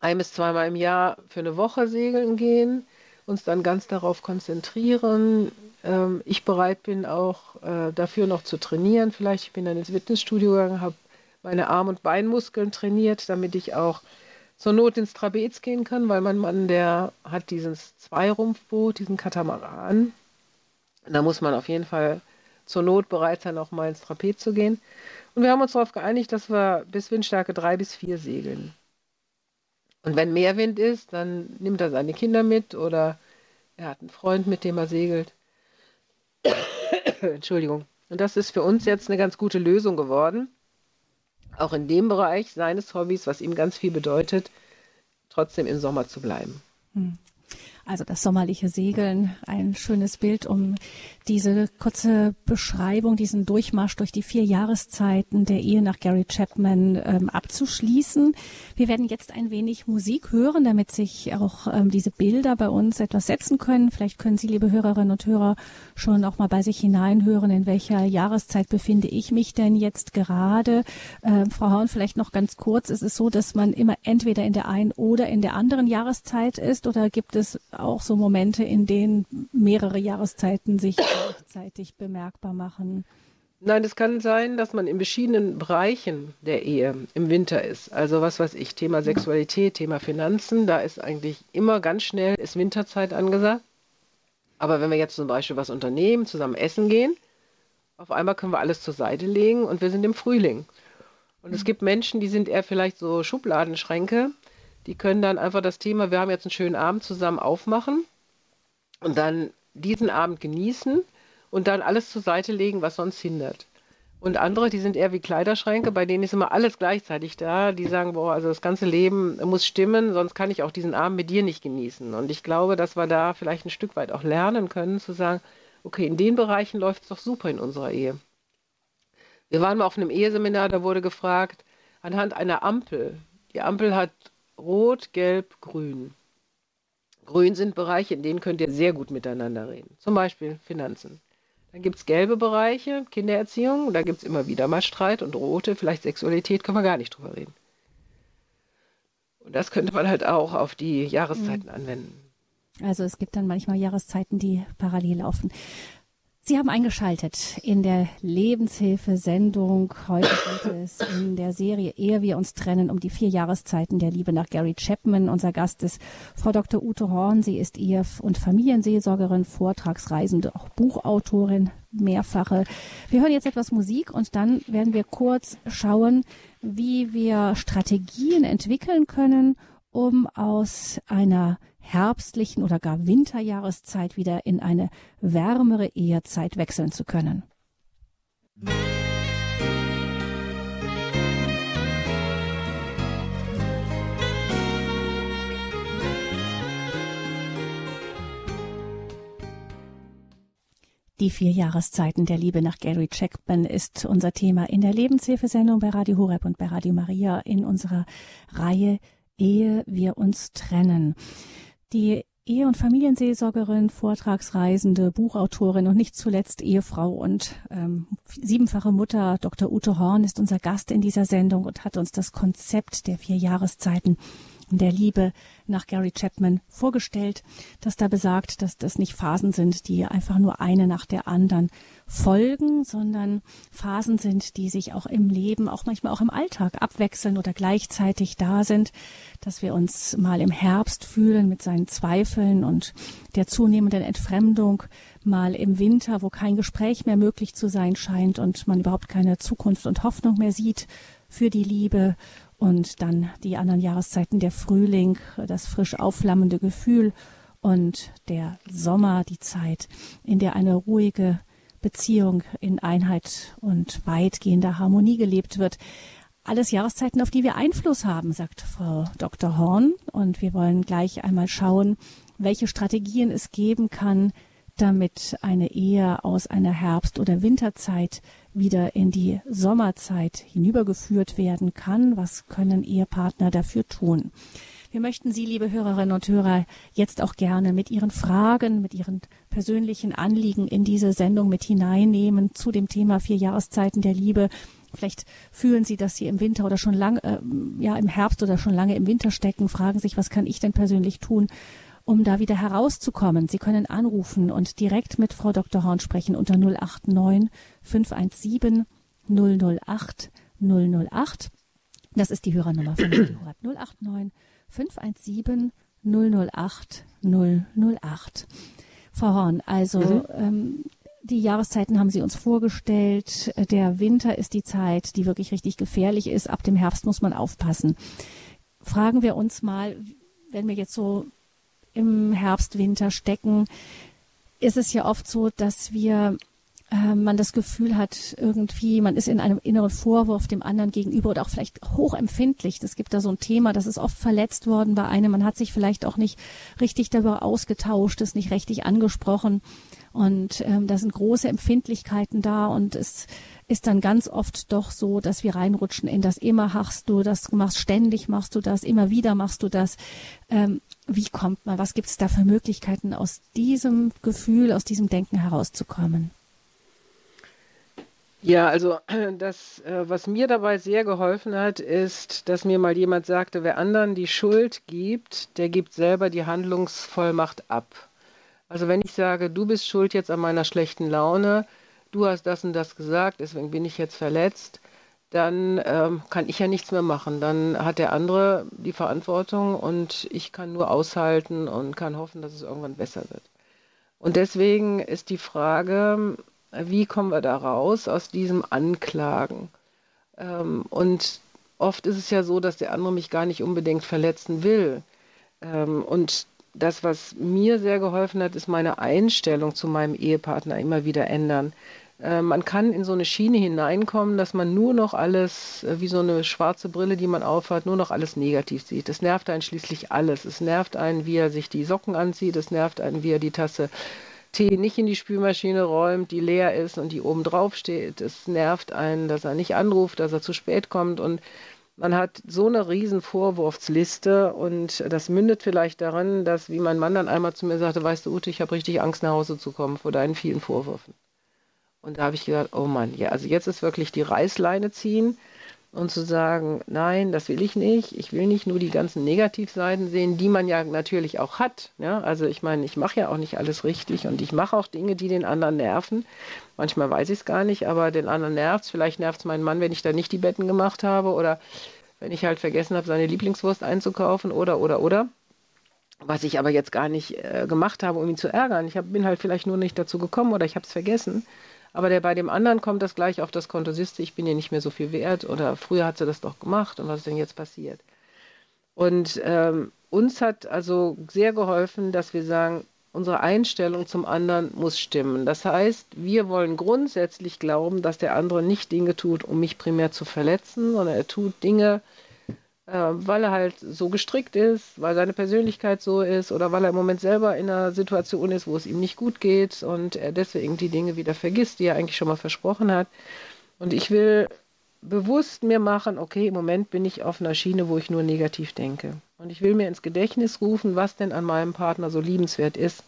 ein bis zweimal im Jahr für eine Woche segeln gehen, uns dann ganz darauf konzentrieren. Ähm, ich bereit bin auch äh, dafür noch zu trainieren. Vielleicht ich bin dann ins Fitnessstudio gegangen, habe meine Arm- und Beinmuskeln trainiert, damit ich auch zur Not ins Trapez gehen kann, weil mein Mann, der hat dieses Zweirumpfboot, diesen Katamaran. Da muss man auf jeden Fall zur Not bereit sein, auch mal ins Trapez zu gehen. Und wir haben uns darauf geeinigt, dass wir bis Windstärke 3 bis 4 segeln. Und wenn mehr Wind ist, dann nimmt er seine Kinder mit oder er hat einen Freund, mit dem er segelt. Entschuldigung. Und das ist für uns jetzt eine ganz gute Lösung geworden auch in dem Bereich seines Hobbys, was ihm ganz viel bedeutet, trotzdem im Sommer zu bleiben. Hm. Also das sommerliche Segeln, ein schönes Bild, um diese kurze Beschreibung, diesen Durchmarsch durch die vier Jahreszeiten der Ehe nach Gary Chapman ähm, abzuschließen. Wir werden jetzt ein wenig Musik hören, damit sich auch ähm, diese Bilder bei uns etwas setzen können. Vielleicht können Sie, liebe Hörerinnen und Hörer, schon auch mal bei sich hineinhören, in welcher Jahreszeit befinde ich mich denn jetzt gerade. Ähm, Frau Horn, vielleicht noch ganz kurz. Ist es so, dass man immer entweder in der einen oder in der anderen Jahreszeit ist oder gibt es auch so Momente, in denen mehrere Jahreszeiten sich gleichzeitig bemerkbar machen? Nein, es kann sein, dass man in verschiedenen Bereichen der Ehe im Winter ist. Also was weiß ich, Thema Sexualität, Thema Finanzen, da ist eigentlich immer ganz schnell ist Winterzeit angesagt. Aber wenn wir jetzt zum Beispiel was unternehmen, zusammen essen gehen, auf einmal können wir alles zur Seite legen und wir sind im Frühling. Und es gibt Menschen, die sind eher vielleicht so Schubladenschränke, die können dann einfach das Thema, wir haben jetzt einen schönen Abend zusammen aufmachen und dann diesen Abend genießen und dann alles zur Seite legen, was sonst hindert. Und andere, die sind eher wie Kleiderschränke, bei denen ist immer alles gleichzeitig da. Die sagen, boah, also das ganze Leben muss stimmen, sonst kann ich auch diesen Abend mit dir nicht genießen. Und ich glaube, dass wir da vielleicht ein Stück weit auch lernen können, zu sagen, okay, in den Bereichen läuft es doch super in unserer Ehe. Wir waren mal auf einem Eheseminar, da wurde gefragt, anhand einer Ampel. Die Ampel hat Rot, Gelb, Grün. Grün sind Bereiche, in denen könnt ihr sehr gut miteinander reden. Zum Beispiel Finanzen. Dann gibt es gelbe Bereiche, Kindererziehung, da gibt es immer wieder mal Streit und rote, vielleicht Sexualität, können wir gar nicht drüber reden. Und das könnte man halt auch auf die Jahreszeiten mhm. anwenden. Also es gibt dann manchmal Jahreszeiten, die parallel laufen. Sie haben eingeschaltet in der Lebenshilfe-Sendung. Heute geht es in der Serie Ehe wir uns trennen um die vier Jahreszeiten der Liebe nach Gary Chapman. Unser Gast ist Frau Dr. Ute Horn. Sie ist Ehe- und Familienseelsorgerin, Vortragsreisende, auch Buchautorin, mehrfache. Wir hören jetzt etwas Musik und dann werden wir kurz schauen, wie wir Strategien entwickeln können, um aus einer herbstlichen oder gar Winterjahreszeit wieder in eine wärmere Ehezeit wechseln zu können. Die vier Jahreszeiten der Liebe nach Gary Chapman ist unser Thema in der Lebenshilfesendung bei Radio Horeb und bei Radio Maria in unserer Reihe Ehe wir uns trennen. Die Ehe- und Familienseelsorgerin, Vortragsreisende, Buchautorin und nicht zuletzt Ehefrau und ähm, siebenfache Mutter Dr. Ute Horn ist unser Gast in dieser Sendung und hat uns das Konzept der vier Jahreszeiten der Liebe nach Gary Chapman vorgestellt, das da besagt, dass das nicht Phasen sind, die einfach nur eine nach der anderen folgen, sondern Phasen sind, die sich auch im Leben, auch manchmal auch im Alltag abwechseln oder gleichzeitig da sind, dass wir uns mal im Herbst fühlen mit seinen Zweifeln und der zunehmenden Entfremdung, mal im Winter, wo kein Gespräch mehr möglich zu sein scheint und man überhaupt keine Zukunft und Hoffnung mehr sieht für die Liebe und dann die anderen Jahreszeiten, der Frühling, das frisch aufflammende Gefühl und der Sommer, die Zeit, in der eine ruhige Beziehung in Einheit und weitgehender Harmonie gelebt wird. Alles Jahreszeiten, auf die wir Einfluss haben, sagt Frau Dr. Horn. Und wir wollen gleich einmal schauen, welche Strategien es geben kann, damit eine Ehe aus einer Herbst- oder Winterzeit wieder in die Sommerzeit hinübergeführt werden kann. Was können Ehepartner dafür tun? Wir möchten Sie, liebe Hörerinnen und Hörer, jetzt auch gerne mit Ihren Fragen, mit Ihren persönlichen Anliegen in diese Sendung mit hineinnehmen zu dem Thema vier Jahreszeiten der Liebe. Vielleicht fühlen Sie, dass Sie im Winter oder schon lange, äh, ja, im Herbst oder schon lange im Winter stecken, fragen sich, was kann ich denn persönlich tun, um da wieder herauszukommen. Sie können anrufen und direkt mit Frau Dr. Horn sprechen unter 089 517 008 008. Das ist die Hörernummer von Radio 089 517 008 008. Frau Horn, also mhm. ähm, die Jahreszeiten haben Sie uns vorgestellt. Der Winter ist die Zeit, die wirklich richtig gefährlich ist. Ab dem Herbst muss man aufpassen. Fragen wir uns mal, wenn wir jetzt so im Herbst, Winter stecken, ist es ja oft so, dass wir äh, man das Gefühl hat, irgendwie, man ist in einem inneren Vorwurf dem anderen gegenüber oder auch vielleicht hochempfindlich. Es gibt da so ein Thema, das ist oft verletzt worden bei einem. Man hat sich vielleicht auch nicht richtig darüber ausgetauscht, ist nicht richtig angesprochen. Und ähm, da sind große Empfindlichkeiten da und es ist dann ganz oft doch so, dass wir reinrutschen in das immer machst du das, machst ständig machst du das, immer wieder machst du das. Ähm, wie kommt man, was gibt es da für Möglichkeiten, aus diesem Gefühl, aus diesem Denken herauszukommen? Ja, also das, äh, was mir dabei sehr geholfen hat, ist, dass mir mal jemand sagte, wer anderen die Schuld gibt, der gibt selber die Handlungsvollmacht ab. Also wenn ich sage, du bist schuld jetzt an meiner schlechten Laune, du hast das und das gesagt, deswegen bin ich jetzt verletzt, dann ähm, kann ich ja nichts mehr machen. Dann hat der andere die Verantwortung und ich kann nur aushalten und kann hoffen, dass es irgendwann besser wird. Und deswegen ist die Frage, wie kommen wir da raus aus diesem Anklagen? Ähm, und oft ist es ja so, dass der andere mich gar nicht unbedingt verletzen will. Ähm, und das, was mir sehr geholfen hat, ist meine Einstellung zu meinem Ehepartner immer wieder ändern. Äh, man kann in so eine Schiene hineinkommen, dass man nur noch alles, äh, wie so eine schwarze Brille, die man aufhat, nur noch alles negativ sieht. Das nervt einen schließlich alles. Es nervt einen, wie er sich die Socken anzieht. Es nervt einen, wie er die Tasse Tee nicht in die Spülmaschine räumt, die leer ist und die oben drauf steht. Es nervt einen, dass er nicht anruft, dass er zu spät kommt und man hat so eine riesen Vorwurfsliste und das mündet vielleicht darin, dass, wie mein Mann dann einmal zu mir sagte, weißt du, Ute, ich habe richtig Angst, nach Hause zu kommen vor deinen vielen Vorwürfen. Und da habe ich gesagt, oh Mann, ja, also jetzt ist wirklich die Reißleine ziehen. und zu sagen, nein, das will ich nicht. Ich will nicht nur die ganzen Negativseiten sehen, die man ja natürlich auch hat. Ja? Also ich meine, ich mache ja auch nicht alles richtig und ich mache auch Dinge, die den anderen nerven. Manchmal weiß ich es gar nicht, aber den anderen nervt es. Vielleicht nervt es meinen Mann, wenn ich da nicht die Betten gemacht habe oder wenn ich halt vergessen habe, seine Lieblingswurst einzukaufen oder, oder, oder. Was ich aber jetzt gar nicht äh, gemacht habe, um ihn zu ärgern. Ich hab, bin halt vielleicht nur nicht dazu gekommen oder ich habe es vergessen. Aber der bei dem anderen kommt das gleich auf das Konto, siehst du, ich bin ihr nicht mehr so viel wert oder früher hat sie das doch gemacht und was ist denn jetzt passiert? Und ähm, uns hat also sehr geholfen, dass wir sagen, unsere Einstellung zum anderen muss stimmen. Das heißt, wir wollen grundsätzlich glauben, dass der andere nicht Dinge tut, um mich primär zu verletzen, sondern er tut Dinge, weil er halt so gestrickt ist, weil seine Persönlichkeit so ist oder weil er im Moment selber in einer Situation ist, wo es ihm nicht gut geht und er deswegen die Dinge wieder vergisst, die er eigentlich schon mal versprochen hat. Und ich will bewusst mir machen, okay, im Moment bin ich auf einer Schiene, wo ich nur negativ denke. Und ich will mir ins Gedächtnis rufen, was denn an meinem Partner so liebenswert ist.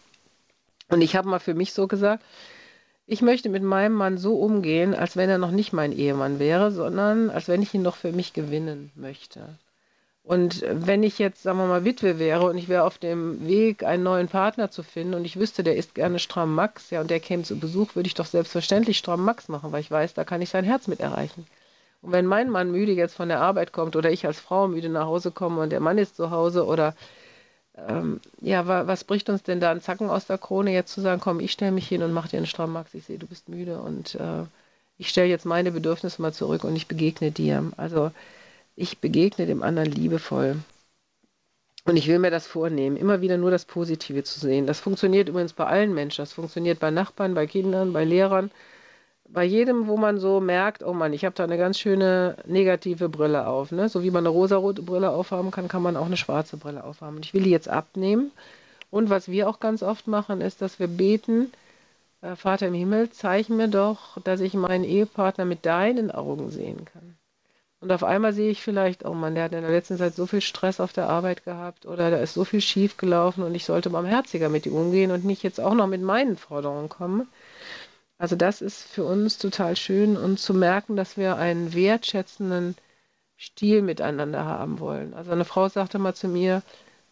Und ich habe mal für mich so gesagt, ich möchte mit meinem Mann so umgehen, als wenn er noch nicht mein Ehemann wäre, sondern als wenn ich ihn noch für mich gewinnen möchte. Und wenn ich jetzt, sagen wir mal, Witwe wäre und ich wäre auf dem Weg, einen neuen Partner zu finden und ich wüsste, der ist gerne Stramm Max, ja, und der käme zu Besuch, würde ich doch selbstverständlich Stramm Max machen, weil ich weiß, da kann ich sein Herz mit erreichen. Und wenn mein Mann müde jetzt von der Arbeit kommt oder ich als Frau müde nach Hause komme und der Mann ist zu Hause oder ähm, ja, wa was bricht uns denn da ein Zacken aus der Krone, jetzt zu sagen, komm, ich stelle mich hin und mach dir einen Stramm Max, ich sehe, du bist müde und äh, ich stelle jetzt meine Bedürfnisse mal zurück und ich begegne dir. Also ich begegne dem anderen liebevoll. Und ich will mir das vornehmen, immer wieder nur das Positive zu sehen. Das funktioniert übrigens bei allen Menschen. Das funktioniert bei Nachbarn, bei Kindern, bei Lehrern, bei jedem, wo man so merkt, oh Mann, ich habe da eine ganz schöne negative Brille auf. Ne? So wie man eine rosarote Brille aufhaben kann, kann man auch eine schwarze Brille aufhaben. Und ich will die jetzt abnehmen. Und was wir auch ganz oft machen, ist, dass wir beten, äh, Vater im Himmel, zeig mir doch, dass ich meinen Ehepartner mit deinen Augen sehen kann. Und auf einmal sehe ich vielleicht, oh Mann, der hat in der letzten Zeit so viel Stress auf der Arbeit gehabt oder da ist so viel schief gelaufen und ich sollte barmherziger mit ihm umgehen und nicht jetzt auch noch mit meinen Forderungen kommen. Also das ist für uns total schön und zu merken, dass wir einen wertschätzenden Stil miteinander haben wollen. Also eine Frau sagte mal zu mir,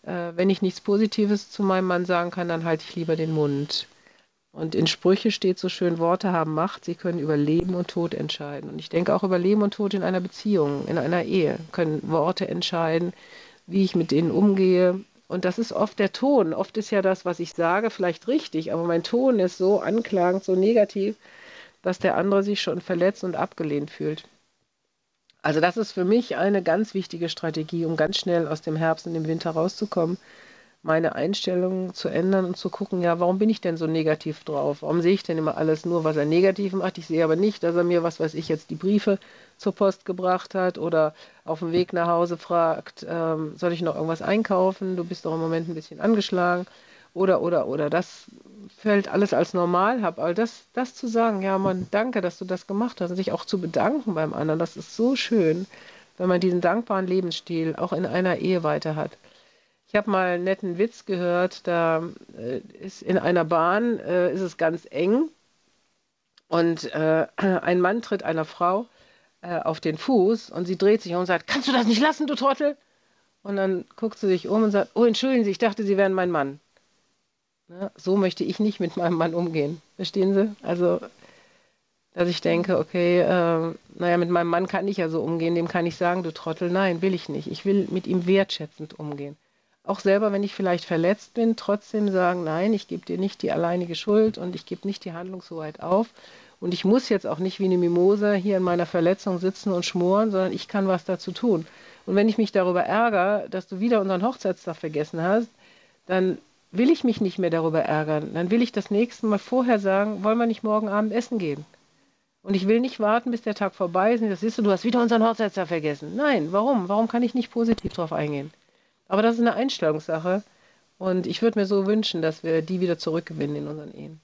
äh, wenn ich nichts Positives zu meinem Mann sagen kann, dann halte ich lieber den Mund. Und in Sprüche steht so schön, Worte haben Macht, sie können über Leben und Tod entscheiden. Und ich denke auch über Leben und Tod in einer Beziehung, in einer Ehe können Worte entscheiden, wie ich mit denen umgehe. Und das ist oft der Ton. Oft ist ja das, was ich sage, vielleicht richtig, aber mein Ton ist so anklagend, so negativ, dass der andere sich schon verletzt und abgelehnt fühlt. Also das ist für mich eine ganz wichtige Strategie, um ganz schnell aus dem Herbst und dem Winter rauszukommen meine Einstellung zu ändern und zu gucken, ja, warum bin ich denn so negativ drauf? Warum sehe ich denn immer alles nur, was er negativ macht? Ich sehe aber nicht, dass er mir, was weiß ich, jetzt die Briefe zur Post gebracht hat oder auf dem Weg nach Hause fragt, ähm, soll ich noch irgendwas einkaufen? Du bist doch im Moment ein bisschen angeschlagen. Oder, oder, oder. Das fällt alles als normal hab. Aber das, das zu sagen, ja, Mann, danke, dass du das gemacht hast und sich auch zu bedanken beim anderen, das ist so schön, wenn man diesen dankbaren Lebensstil auch in einer Ehe weiter hat. Ich habe mal einen netten Witz gehört, da äh, ist in einer Bahn äh, ist es ganz eng und äh, ein Mann tritt einer Frau äh, auf den Fuß und sie dreht sich um und sagt, kannst du das nicht lassen, du Trottel? Und dann guckt sie sich um und sagt, oh, entschuldigen Sie, ich dachte, Sie wären mein Mann. Ne? So möchte ich nicht mit meinem Mann umgehen. Verstehen Sie? Also, dass ich denke, okay, äh, naja, mit meinem Mann kann ich ja so umgehen, dem kann ich sagen, du Trottel, nein, will ich nicht. Ich will mit ihm wertschätzend umgehen auch selber, wenn ich vielleicht verletzt bin, trotzdem sagen, nein, ich gebe dir nicht die alleinige Schuld und ich gebe nicht die Handlungshoheit auf. Und ich muss jetzt auch nicht wie eine Mimosa hier in meiner Verletzung sitzen und schmoren, sondern ich kann was dazu tun. Und wenn ich mich darüber ärgere, dass du wieder unseren Hochzeitstag vergessen hast, dann will ich mich nicht mehr darüber ärgern. Dann will ich das nächste Mal vorher sagen, wollen wir nicht morgen Abend essen gehen? Und ich will nicht warten, bis der Tag vorbei ist und das siehst du, du hast wieder unseren Hochzeitstag vergessen. Nein, warum? Warum kann ich nicht positiv darauf eingehen? Aber das ist eine Einstellungssache. Und ich würde mir so wünschen, dass wir die wieder zurückgewinnen in unseren Ehen.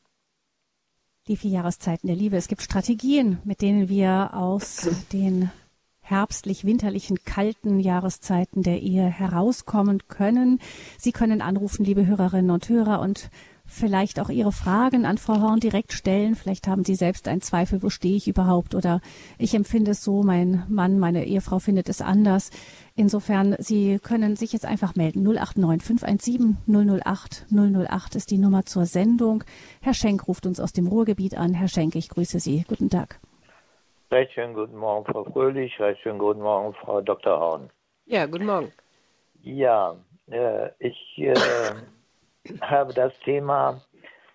Die vier Jahreszeiten der Liebe. Es gibt Strategien, mit denen wir aus den herbstlich-winterlichen kalten Jahreszeiten der Ehe herauskommen können. Sie können anrufen, liebe Hörerinnen und Hörer, und vielleicht auch Ihre Fragen an Frau Horn direkt stellen. Vielleicht haben Sie selbst einen Zweifel, wo stehe ich überhaupt oder ich empfinde es so, mein Mann, meine Ehefrau findet es anders. Insofern, Sie können sich jetzt einfach melden. 089 517 008 008 ist die Nummer zur Sendung. Herr Schenk ruft uns aus dem Ruhrgebiet an. Herr Schenk, ich grüße Sie. Guten Tag. Recht schönen guten Morgen, Frau Fröhlich. Recht schönen guten Morgen, Frau Dr. Horn. Ja, guten Morgen. Ja, äh, ich äh, habe das Thema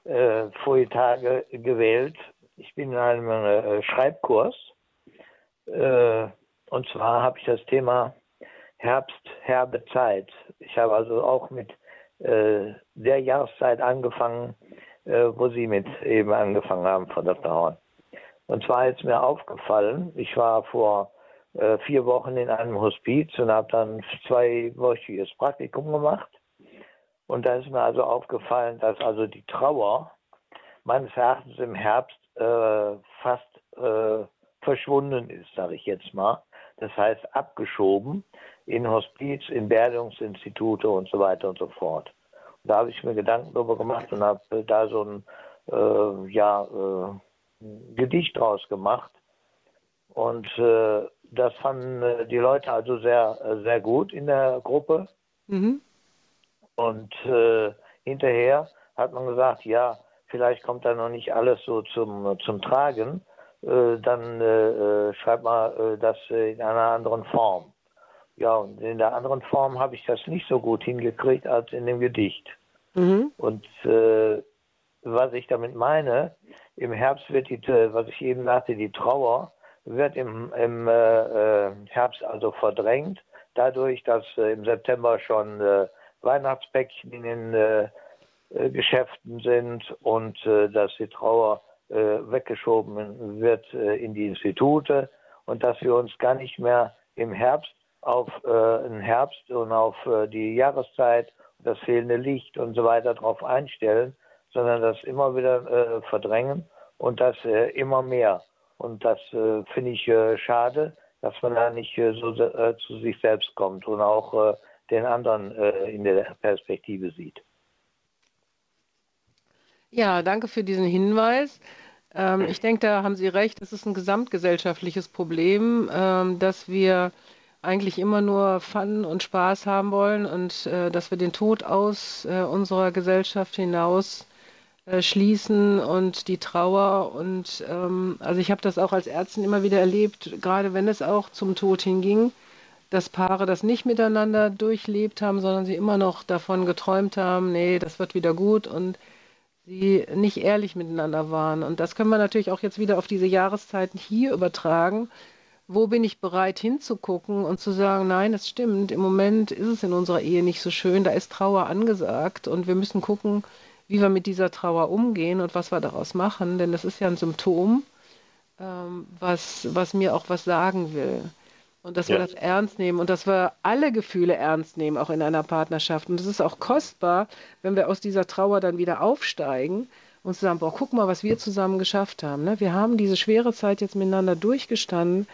äh, Tage gewählt. Ich bin in einem äh, Schreibkurs. Äh, und zwar habe ich das Thema Herbst, herbe Zeit. Ich habe also auch mit äh, der Jahreszeit angefangen, äh, wo Sie mit eben angefangen haben, Frau Dr. Horn. Und zwar ist mir aufgefallen, ich war vor äh, vier Wochen in einem Hospiz und habe dann zweiwöchiges Praktikum gemacht. Und da ist mir also aufgefallen, dass also die Trauer meines Erachtens im Herbst äh, fast äh, verschwunden ist, sage ich jetzt mal. Das heißt abgeschoben in Hospiz, in Beerdigungsinstitute und so weiter und so fort. Und da habe ich mir Gedanken darüber gemacht und habe da so ein äh, ja, äh, Gedicht draus gemacht. Und äh, das fanden äh, die Leute also sehr, sehr gut in der Gruppe. Mhm. Und äh, hinterher hat man gesagt, ja, vielleicht kommt da noch nicht alles so zum, zum Tragen. dann schreibt mal das in einer anderen Form. Ja, und in der anderen Form habe ich das nicht so gut hingekriegt als in dem Gedicht. Mhm. Und äh, was ich damit meine, im Herbst wird die, was ich eben sagte, die Trauer wird im, im äh, äh, Herbst also verdrängt, dadurch, dass äh, im September schon äh, Weihnachtspäckchen in den äh, äh, Geschäften sind und dass die Trauer weggeschoben wird in die Institute und dass wir uns gar nicht mehr im Herbst auf den Herbst und auf die Jahreszeit, das fehlende Licht und so weiter darauf einstellen, sondern das immer wieder verdrängen und das immer mehr. Und das äh, finde ich äh, schade, dass man da nicht äh, so äh, zu sich selbst kommt und auch äh, den anderen äh, in der Perspektive sieht. Ja, danke für diesen Hinweis. Ähm, ich denke, da haben Sie recht. Es ist ein gesamtgesellschaftliches Problem, ähm, dass wir eigentlich immer nur Fun und Spaß haben wollen und dass wir den Tod aus unserer Gesellschaft hinaus äh, schließen und die Trauer. Und ähm, also ich habe das auch als Ärztin immer wieder erlebt, gerade wenn es auch zum Tod hinging, dass Paare das nicht miteinander durchlebt haben, sondern sie immer noch davon geträumt haben, nee, das wird wieder gut und sie nicht ehrlich miteinander waren. Und das können wir natürlich auch jetzt wieder auf diese Jahreszeiten hier übertragen. Wo bin ich bereit hinzugucken und zu sagen, nein, es stimmt, im Moment ist es in unserer Ehe nicht so schön, da ist Trauer angesagt und wir müssen gucken, wie wir mit dieser Trauer umgehen und was wir daraus machen, denn das ist ja ein Symptom, ähm, was, was mir auch was sagen will. Und dass ja. wir das ernst nehmen und dass wir alle Gefühle ernst nehmen, auch in einer Partnerschaft. Und es ist auch kostbar, wenn wir aus dieser Trauer dann wieder aufsteigen und sagen, boah, guck mal, was wir zusammen geschafft haben. Ne? Wir haben diese schwere Zeit jetzt miteinander durchgestanden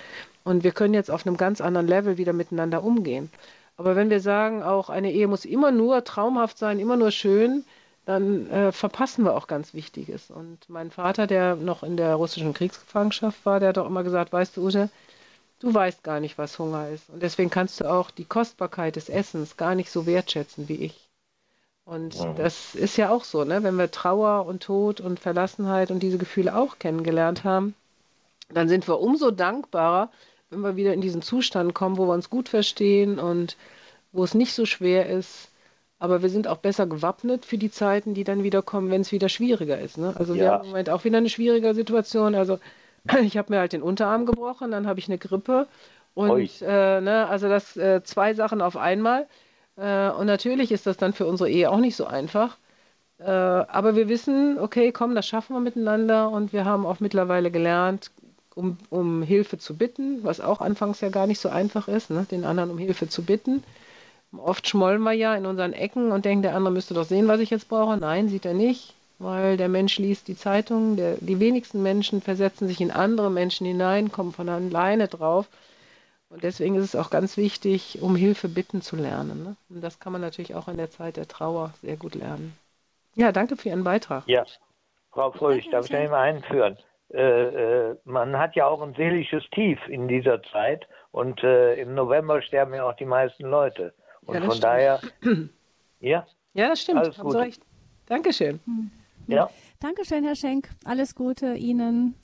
und wir können jetzt auf einem ganz anderen Level wieder miteinander umgehen. Aber wenn wir sagen, auch eine Ehe muss immer nur traumhaft sein, immer nur schön, dann äh, verpassen wir auch ganz Wichtiges. Und mein Vater, der noch in der russischen Kriegsgefangenschaft war, der hat auch immer gesagt, weißt du, Ute, du weißt gar nicht, was Hunger ist. Und deswegen kannst du auch die Kostbarkeit des Essens gar nicht so wertschätzen wie ich. Und ja. das ist ja auch so, ne? wenn wir Trauer und Tod und Verlassenheit und diese Gefühle auch kennengelernt haben, dann sind wir umso dankbarer, wenn wir wieder in diesen Zustand kommen, wo wir uns gut verstehen und wo es nicht so schwer ist, aber wir sind auch besser gewappnet für die Zeiten, die dann wieder kommen, wenn es wieder schwieriger ist. Ne? Also ja. wir haben im Moment auch wieder eine schwierige Situation. Also ich habe mir halt den Unterarm gebrochen, dann habe ich eine Grippe und äh, ne, also das äh, zwei Sachen auf einmal. Äh, und natürlich ist das dann für unsere Ehe auch nicht so einfach. Äh, aber wir wissen, okay, komm, das schaffen wir miteinander und wir haben auch mittlerweile gelernt, um, um Hilfe zu bitten, was auch anfangs ja gar nicht so einfach ist, ne, den anderen um Hilfe zu bitten. Oft schmollen wir ja in unseren Ecken und denken, der andere müsste doch sehen, was ich jetzt brauche. Nein, sieht er nicht, weil der Mensch liest die Zeitung. Der, die wenigsten Menschen versetzen sich in andere Menschen hinein, kommen von alleine drauf. Und deswegen ist es auch ganz wichtig, um Hilfe bitten zu lernen. Ne? Und das kann man natürlich auch in der Zeit der Trauer sehr gut lernen. Ja, danke für Ihren Beitrag. Ja, Frau Fröhlich, darf ich da mal einführen? Äh, äh, man hat ja auch ein seelisches Tief in dieser Zeit und äh, im November sterben ja auch die meisten Leute. Und ja, von stimmt. daher, ja? Ja, das stimmt. Alles Haben Sie recht. Dankeschön. Hm. Ja. Dankeschön, Herr Schenk. Alles Gute Ihnen.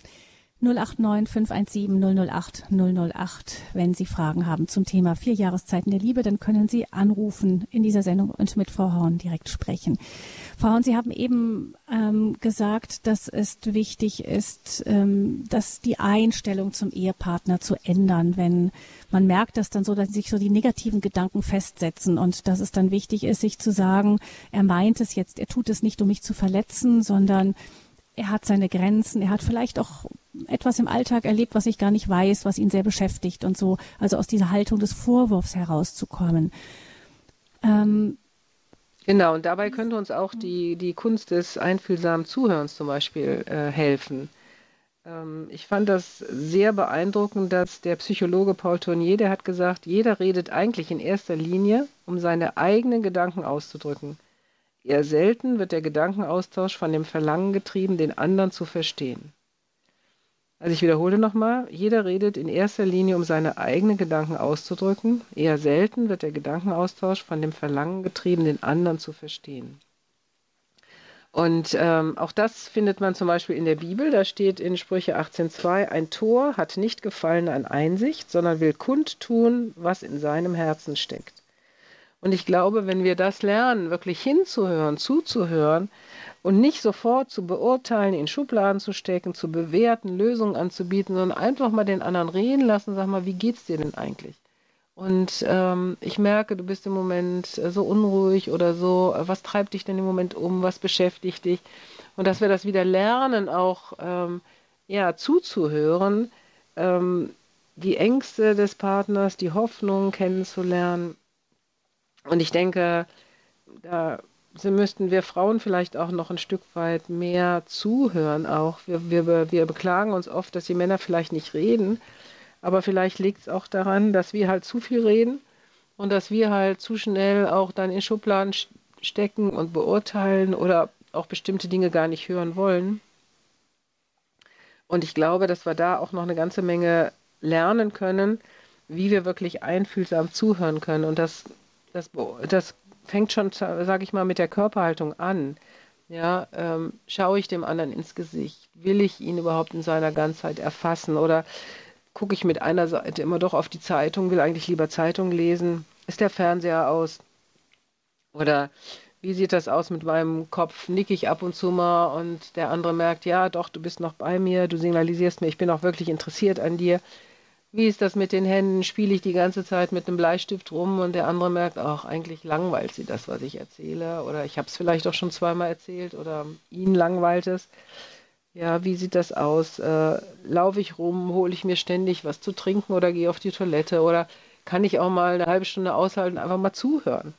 089 517 008 008. Wenn Sie Fragen haben zum Thema vier Jahreszeiten der Liebe, dann können Sie anrufen in dieser Sendung und mit Frau Horn direkt sprechen. Frau Horn, Sie haben eben ähm, gesagt, dass es wichtig ist, ähm, dass die Einstellung zum Ehepartner zu ändern, wenn man merkt, dass dann so, dass sich so die negativen Gedanken festsetzen und dass es dann wichtig ist, sich zu sagen, er meint es jetzt, er tut es nicht, um mich zu verletzen, sondern er hat seine Grenzen, er hat vielleicht auch etwas im Alltag erlebt, was ich gar nicht weiß, was ihn sehr beschäftigt und so, also aus dieser Haltung des Vorwurfs herauszukommen. Ähm, genau, und dabei könnte uns auch die, die Kunst des einfühlsamen Zuhörens zum Beispiel äh, helfen. Ähm, ich fand das sehr beeindruckend, dass der Psychologe Paul Tournier, der hat gesagt, jeder redet eigentlich in erster Linie, um seine eigenen Gedanken auszudrücken. Eher selten wird der Gedankenaustausch von dem Verlangen getrieben, den anderen zu verstehen. Also ich wiederhole nochmal, jeder redet in erster Linie, um seine eigenen Gedanken auszudrücken. Eher selten wird der Gedankenaustausch von dem Verlangen getrieben, den anderen zu verstehen. Und ähm, auch das findet man zum Beispiel in der Bibel. Da steht in Sprüche 18.2, ein Tor hat nicht Gefallen an Einsicht, sondern will kundtun, was in seinem Herzen steckt. Und ich glaube, wenn wir das lernen, wirklich hinzuhören, zuzuhören und nicht sofort zu beurteilen, in Schubladen zu stecken, zu bewerten, Lösungen anzubieten, sondern einfach mal den anderen reden lassen, sag mal, wie geht's dir denn eigentlich? Und ähm, ich merke, du bist im Moment so unruhig oder so. Was treibt dich denn im Moment um? Was beschäftigt dich? Und dass wir das wieder lernen, auch ähm, ja, zuzuhören, ähm, die Ängste des Partners, die Hoffnungen kennenzulernen und ich denke, da müssten wir Frauen vielleicht auch noch ein Stück weit mehr zuhören auch. Wir, wir, wir beklagen uns oft, dass die Männer vielleicht nicht reden, aber vielleicht liegt es auch daran, dass wir halt zu viel reden und dass wir halt zu schnell auch dann in Schubladen stecken und beurteilen oder auch bestimmte Dinge gar nicht hören wollen. Und ich glaube, dass wir da auch noch eine ganze Menge lernen können, wie wir wirklich einfühlsam zuhören können. Und das das, das fängt schon, sage ich mal, mit der Körperhaltung an. Ja, ähm, schaue ich dem anderen ins Gesicht? Will ich ihn überhaupt in seiner Ganzheit erfassen? Oder gucke ich mit einer Seite immer doch auf die Zeitung, will eigentlich lieber Zeitung lesen? Ist der Fernseher aus? Oder wie sieht das aus mit meinem Kopf? Nicke ich ab und zu mal und der andere merkt, ja, doch, du bist noch bei mir, du signalisierst mir, ich bin auch wirklich interessiert an dir. Wie ist das mit den Händen? Spiele ich die ganze Zeit mit einem Bleistift rum und der andere merkt, ach, eigentlich langweilt sie das, was ich erzähle. Oder ich habe es vielleicht auch schon zweimal erzählt oder ihn langweilt es. Ja, wie sieht das aus? Äh, Laufe ich rum, hole ich mir ständig was zu trinken oder gehe auf die Toilette oder kann ich auch mal eine halbe Stunde aushalten, einfach mal zuhören?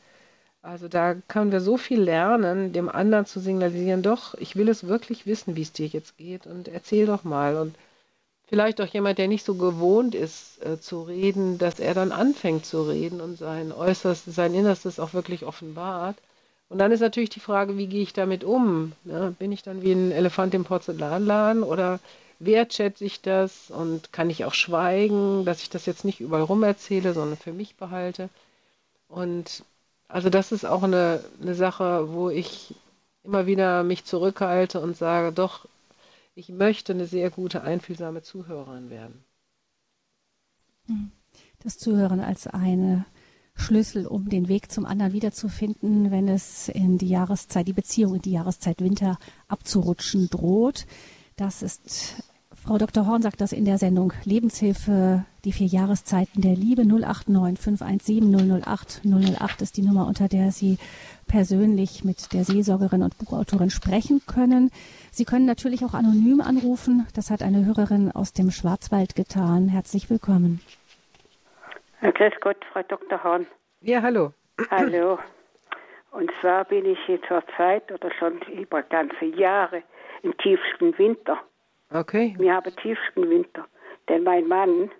Also da können wir so viel lernen, dem anderen zu signalisieren, doch, ich will es wirklich wissen, wie es dir jetzt geht und erzähl doch mal. Und vielleicht auch jemand, der nicht so gewohnt ist äh, zu reden, dass er dann anfängt zu reden und sein Äußerstes, sein Innerstes auch wirklich offenbart. Und dann ist natürlich die Frage, wie gehe ich damit um? Ne? Bin ich dann wie ein Elefant im Porzellanladen oder wertschätze ich das und kann ich auch schweigen, dass ich das jetzt nicht überall rum erzähle, sondern für mich behalte? Und also das ist auch eine, eine Sache, wo ich immer wieder mich zurückhalte und sage, doch, ich möchte eine sehr gute, einfühlsame Zuhörerin werden. Das Zuhören als eine Schlüssel, um den Weg zum anderen wiederzufinden, wenn es in die Jahreszeit, die Beziehung in die Jahreszeit Winter abzurutschen droht. Das ist, Frau Dr. Horn sagt das in der Sendung Lebenshilfe, die vier Jahreszeiten der Liebe 089 517 008 008 ist die Nummer, unter der Sie persönlich mit der Seelsorgerin und Buchautorin sprechen können. Sie können natürlich auch anonym anrufen. Das hat eine Hörerin aus dem Schwarzwald getan. Herzlich willkommen. Grüß Gott, Frau Dr. Hahn. Ja, hallo. Hallo. Und zwar bin ich hier zur Zeit oder schon über ganze Jahre im tiefsten Winter. Okay. Wir haben tiefsten Winter. Denn mein Mann,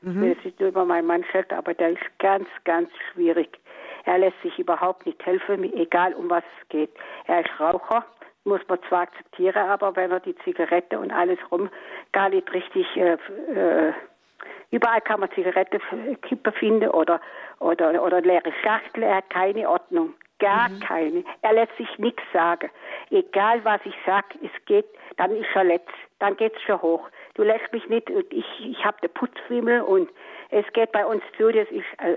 mhm. will es nicht über meinen Mann stellen, aber der ist ganz, ganz schwierig. Er lässt sich überhaupt nicht helfen, egal um was es geht. Er ist Raucher, muss man zwar akzeptieren, aber wenn er die Zigarette und alles rum gar nicht richtig äh, äh, Überall kann man Zigarette Kippe finden oder, oder, oder leere Schachtel. Er hat keine Ordnung. Gar mhm. keine. Er lässt sich nichts sagen. Egal was ich sag, es geht, dann ist er letzt. Dann geht's schon hoch. Du lässt mich nicht, ich, ich habe den Putzfimmel und es geht bei uns zu, das ist äh,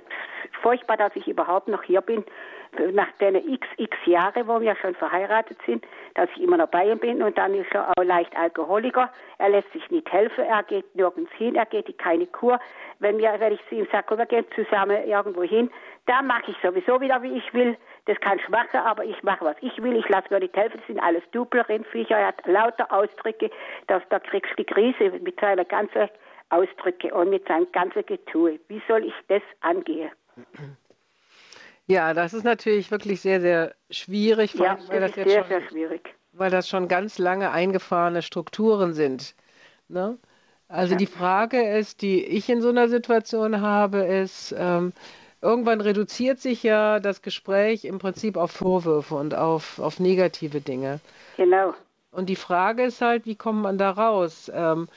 furchtbar, dass ich überhaupt noch hier bin nach den x, x Jahre, wo wir schon verheiratet sind, dass ich immer noch bei ihm bin und dann ist er auch leicht Alkoholiker. Er lässt sich nicht helfen, er geht nirgends hin, er geht in keine Kur. Wenn, wir, wenn ich zu ihm sage, wir gehen zusammen irgendwo hin, da mache ich sowieso wieder, wie ich will. Das kann ich machen, aber ich mache, was ich will. Ich lasse mir nicht helfen. Das sind alles Dupelrindviecher. Er hat lauter Ausdrücke, dass da kriegst du die Krise mit seiner ganzen Ausdrücke und mit seinem ganzen Getue. Wie soll ich das angehen? Ja, das ist natürlich wirklich sehr, sehr schwierig, ja, allem, weil das, das sehr, schon, sehr schwierig. weil das schon ganz lange eingefahrene Strukturen sind. Ne? Also ja. die Frage ist, die ich in so einer Situation habe, ist, ähm, irgendwann reduziert sich ja das Gespräch im Prinzip auf Vorwürfe und auf, auf negative Dinge. Genau. Und die Frage ist halt, wie kommt man da raus? Ähm,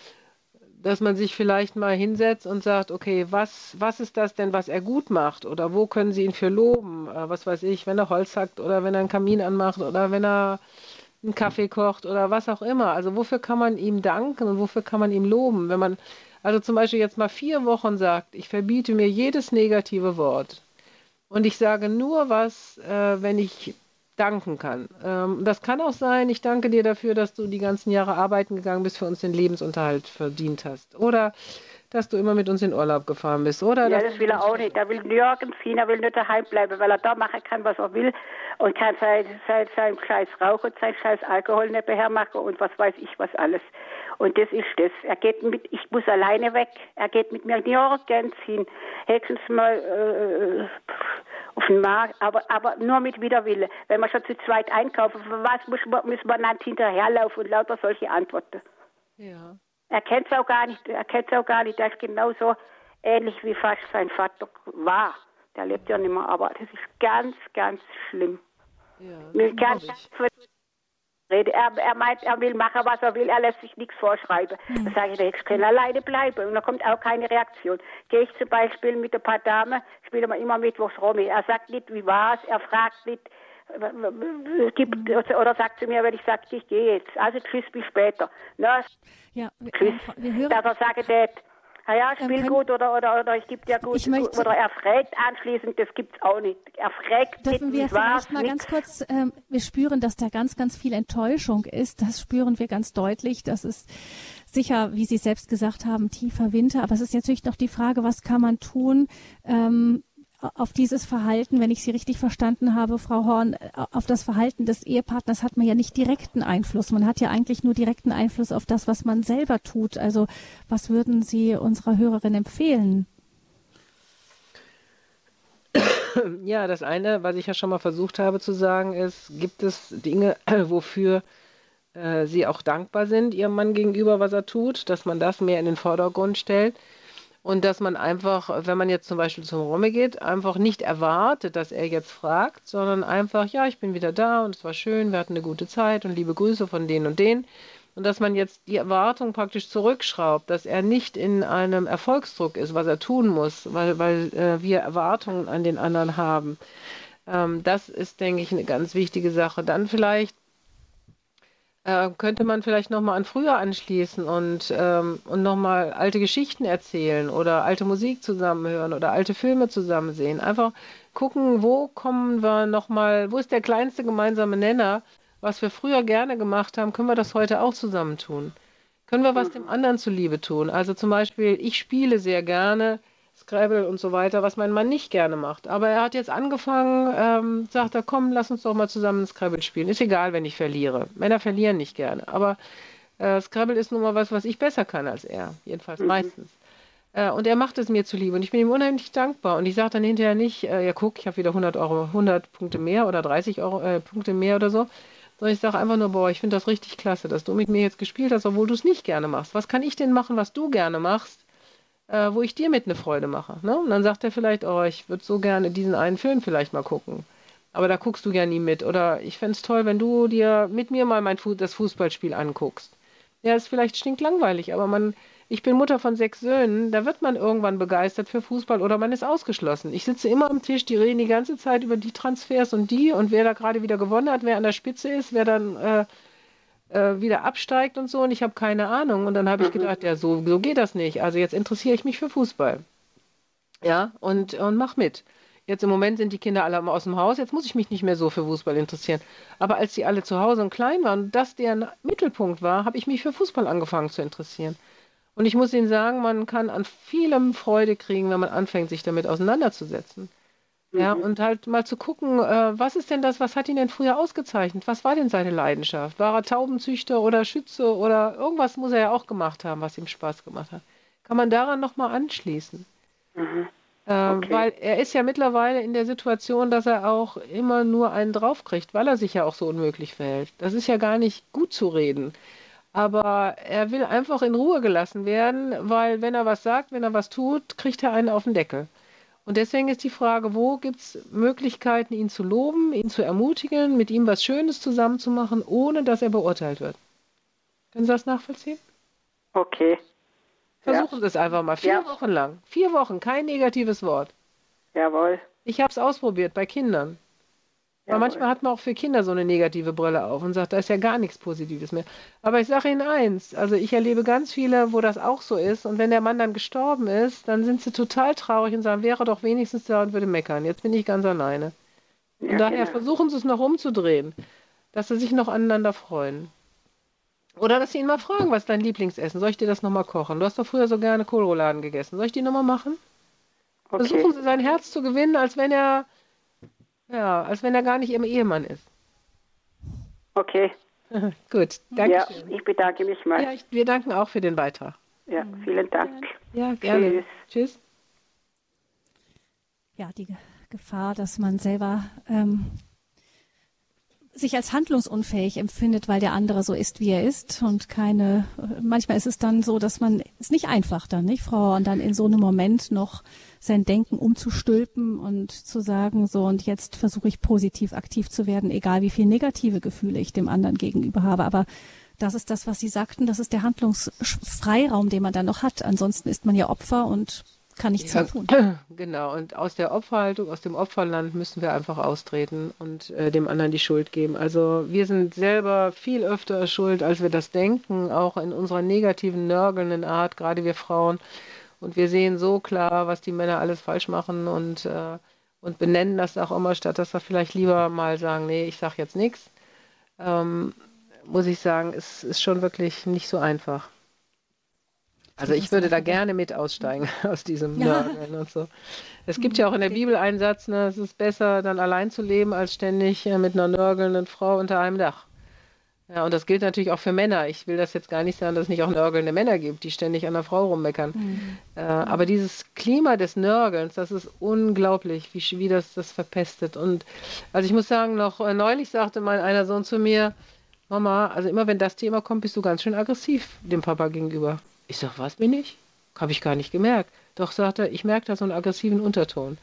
dass man sich vielleicht mal hinsetzt und sagt, okay, was, was ist das denn, was er gut macht? Oder wo können Sie ihn für loben? Äh, was weiß ich, wenn er Holz hackt oder wenn er einen Kamin anmacht oder wenn er einen Kaffee kocht oder was auch immer. Also wofür kann man ihm danken und wofür kann man ihm loben? Wenn man also zum Beispiel jetzt mal vier Wochen sagt, ich verbiete mir jedes negative Wort und ich sage nur was, äh, wenn ich danken kann. Ähm, das kann auch sein, ich danke dir dafür, dass du die ganzen Jahre arbeiten gegangen bist, für uns den Lebensunterhalt verdient hast. Oder dass du immer mit uns in Urlaub gefahren bist, oder? Ja, das will er auch nicht. Er will nirgends hin, er will nicht daheim bleiben, weil er da machen kann, was er will und kann sein, sein, sein scheiß Rauch und sein scheiß Alkohol nicht machen und was weiß ich was alles. Und das ist das. Er geht mit, ich muss alleine weg. Er geht mit mir nirgends hin. Höchstens mal äh, auf den Markt, aber, aber nur mit Widerwille. Wenn wir schon zu zweit einkaufen, für was muss man, müssen wir dann hinterherlaufen und lauter solche Antworten. Ja. Er kennt es auch gar nicht, er kennt es auch gar nicht. Er ist genauso ähnlich wie fast sein Vater war. Der lebt ja nicht mehr, aber das ist ganz, ganz schlimm. Ja, ganz, ganz rede. Er, er meint, er will machen, was er will, er lässt sich nichts vorschreiben. Mhm. Dann sage ich, ich kann alleine bleiben. Und dann kommt auch keine Reaktion. Gehe ich zum Beispiel mit ein paar Damen, spielen wir immer mittwochs rum. Er sagt nicht, wie war's, er fragt nicht, gibt, oder sagt zu mir, wenn ich sage, ich gehe jetzt. Also tschüss, bis später. Na, ja, tschüss. Wir hören, dass er sagt, ja, ja, spiel ähm, gut oder, oder, oder ich gebe dir gut. Ich möchte, oder er fragt anschließend, das gibt's auch nicht. Er fragt Dürfen wir vielleicht mal ganz kurz, ähm, wir spüren, dass da ganz, ganz viel Enttäuschung ist. Das spüren wir ganz deutlich. Das ist sicher, wie Sie selbst gesagt haben, tiefer Winter. Aber es ist natürlich noch die Frage, was kann man tun, ähm, auf dieses Verhalten, wenn ich Sie richtig verstanden habe, Frau Horn, äh, auf das Verhalten des Ehepartners hat man ja nicht direkten Einfluss. Man hat ja eigentlich nur direkten Einfluss auf das, was man selber tut. Also was würden Sie unserer Hörerin empfehlen? Ja, das eine, was ich ja schon mal versucht habe zu sagen, ist, gibt es Dinge, wofür äh, Sie auch dankbar sind, Ihrem Mann gegenüber, was er tut, dass man das mehr in den Vordergrund stellt und dass man einfach, wenn man jetzt zum Beispiel zum Romme geht, einfach nicht erwartet, dass er jetzt fragt, sondern einfach, ja, ich bin wieder da und es war schön, wir hatten eine gute Zeit und liebe Grüße von denen und denen. Und dass man jetzt die Erwartung praktisch zurückschraubt, dass er nicht in einem Erfolgsdruck ist, was er tun muss, weil, weil äh, wir Erwartungen an den anderen haben. Ähm, das ist, denke ich, eine ganz wichtige Sache. Dann vielleicht äh, könnte man vielleicht nochmal an früher anschließen und, ähm, und nochmal alte Geschichten erzählen oder alte Musik zusammenhören oder alte Filme zusammen sehen. Einfach gucken, wo kommen wir nochmal, wo ist der kleinste gemeinsame Nenner, was wir früher gerne gemacht haben, können wir das heute auch zusammen tun? Können wir was dem anderen zuliebe tun? Also zum Beispiel, ich spiele sehr gerne Scrabble und so weiter, was mein Mann nicht gerne macht. Aber er hat jetzt angefangen, ähm, sagt er, komm, lass uns doch mal zusammen Scrabble spielen. Ist egal, wenn ich verliere. Männer verlieren nicht gerne. Aber äh, Scrabble ist nun mal was, was ich besser kann als er. Jedenfalls mhm. meistens. Äh, und er macht es mir zuliebe und ich bin ihm unheimlich dankbar. Und ich sage dann hinterher nicht, äh, ja guck, ich habe wieder 100 Euro, 100 Punkte mehr oder 30 Euro, äh, Punkte mehr oder so. Sondern ich sage einfach nur, boah, ich finde das richtig klasse, dass du mit mir jetzt gespielt hast, obwohl du es nicht gerne machst. Was kann ich denn machen, was du gerne machst? Äh, wo ich dir mit eine Freude mache. Ne? Und dann sagt er vielleicht, oh, ich würde so gerne diesen einen Film vielleicht mal gucken. Aber da guckst du ja nie mit. Oder ich fände es toll, wenn du dir mit mir mal mein Fu das Fußballspiel anguckst. Ja, ist vielleicht stinklangweilig, aber man, ich bin Mutter von sechs Söhnen, da wird man irgendwann begeistert für Fußball oder man ist ausgeschlossen. Ich sitze immer am Tisch, die reden die ganze Zeit über die Transfers und die und wer da gerade wieder gewonnen hat, wer an der Spitze ist, wer dann äh, äh, wieder absteigt und so und ich habe keine Ahnung. Und dann habe ich mhm. gedacht, ja, so, so geht das nicht. Also jetzt interessiere ich mich für Fußball. Ja, und, und mach mit. Jetzt im Moment sind die Kinder alle aus dem Haus, jetzt muss ich mich nicht mehr so für Fußball interessieren. Aber als sie alle zu Hause und klein waren und das deren Mittelpunkt war, habe ich mich für Fußball angefangen zu interessieren. Und ich muss Ihnen sagen, man kann an vielem Freude kriegen, wenn man anfängt, sich damit auseinanderzusetzen. Ja, mhm. und halt mal zu gucken, äh, was ist denn das, was hat ihn denn früher ausgezeichnet? Was war denn seine Leidenschaft? War er Taubenzüchter oder Schütze oder irgendwas muss er ja auch gemacht haben, was ihm Spaß gemacht hat. Kann man daran nochmal anschließen? Mhm. Äh, okay. Weil er ist ja mittlerweile in der Situation, dass er auch immer nur einen draufkriegt, weil er sich ja auch so unmöglich verhält. Das ist ja gar nicht gut zu reden. Aber er will einfach in Ruhe gelassen werden, weil wenn er was sagt, wenn er was tut, kriegt er einen auf den Deckel. Und deswegen ist die Frage, wo gibt es Möglichkeiten, ihn zu loben, ihn zu ermutigen, mit ihm was Schönes zusammen zu machen, ohne dass er beurteilt wird. Können Sie das nachvollziehen? Okay. Versuchen ja. Sie es einfach mal. Vier ja. Wochen lang. Vier Wochen, kein negatives Wort. Jawohl. Ich habe es ausprobiert bei Kindern. Aber manchmal hat man auch für Kinder so eine negative Brille auf und sagt, da ist ja gar nichts Positives mehr. Aber ich sage Ihnen eins, also ich erlebe ganz viele, wo das auch so ist. Und wenn der Mann dann gestorben ist, dann sind sie total traurig und sagen, wäre doch wenigstens da und würde meckern. Jetzt bin ich ganz alleine. Ja, und daher genau. versuchen sie es noch umzudrehen, dass sie sich noch aneinander freuen. Oder dass sie ihn mal fragen, was ist dein Lieblingsessen? Soll ich dir das nochmal kochen? Du hast doch früher so gerne Kohlrouladen gegessen. Soll ich die nochmal machen? Okay. Versuchen sie sein Herz zu gewinnen, als wenn er ja, als wenn er gar nicht ihr Ehemann ist. Okay. Gut, danke. Ja, ich bedanke mich mal. Ja, ich, wir danken auch für den Beitrag. Ja, vielen Dank. Ja, gerne. Tschüss. Tschüss. Ja, die Gefahr, dass man selber ähm, sich als handlungsunfähig empfindet, weil der andere so ist, wie er ist und keine, manchmal ist es dann so, dass man, ist nicht einfach dann, nicht, Frau, und dann in so einem Moment noch sein Denken umzustülpen und zu sagen, so, und jetzt versuche ich positiv aktiv zu werden, egal wie viel negative Gefühle ich dem anderen gegenüber habe, aber das ist das, was Sie sagten, das ist der Handlungsfreiraum, den man dann noch hat. Ansonsten ist man ja Opfer und kann nichts ja, tun. Genau, und aus der Opferhaltung, aus dem Opferland müssen wir einfach austreten und äh, dem anderen die Schuld geben. Also wir sind selber viel öfter schuld, als wir das denken, auch in unserer negativen, nörgelnden Art, gerade wir Frauen. Und wir sehen so klar, was die Männer alles falsch machen und, äh, und benennen das auch immer, statt dass wir vielleicht lieber mal sagen, nee, ich sage jetzt nichts. Ähm, muss ich sagen, es ist schon wirklich nicht so einfach. Also ich würde da gerne mit aussteigen aus diesem ja. Nörgeln und so. Es gibt ja auch in der Bibel einen Satz, ne, es ist besser, dann allein zu leben, als ständig äh, mit einer nörgelnden Frau unter einem Dach. Ja, und das gilt natürlich auch für Männer. Ich will das jetzt gar nicht sagen, dass es nicht auch nörgelnde Männer gibt, die ständig an der Frau rummeckern. Mhm. Äh, aber dieses Klima des Nörgelns, das ist unglaublich, wie, wie das das verpestet. Und also ich muss sagen, noch äh, neulich sagte mein einer Sohn zu mir, Mama, also immer wenn das Thema kommt, bist du ganz schön aggressiv dem Papa gegenüber. Ich sag, was bin ich? Habe ich gar nicht gemerkt. Doch, sagt er, ich merke da so einen aggressiven Unterton.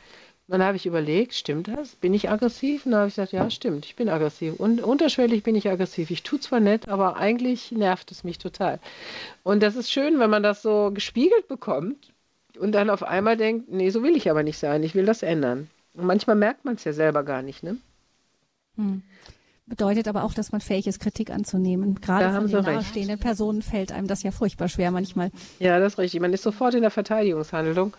Dann habe ich überlegt, stimmt das? Bin ich aggressiv? Und dann habe ich gesagt, ja, stimmt, ich bin aggressiv. Und unterschwellig bin ich aggressiv. Ich tue zwar nett, aber eigentlich nervt es mich total. Und das ist schön, wenn man das so gespiegelt bekommt und dann auf einmal denkt, nee, so will ich aber nicht sein, ich will das ändern. Und manchmal merkt man es ja selber gar nicht, ne? Hm bedeutet aber auch, dass man fähig ist, Kritik anzunehmen. Gerade da von den nahestehenden Personen fällt einem das ja furchtbar schwer manchmal. Ja, das ist richtig. Man ist sofort in der Verteidigungshandlung.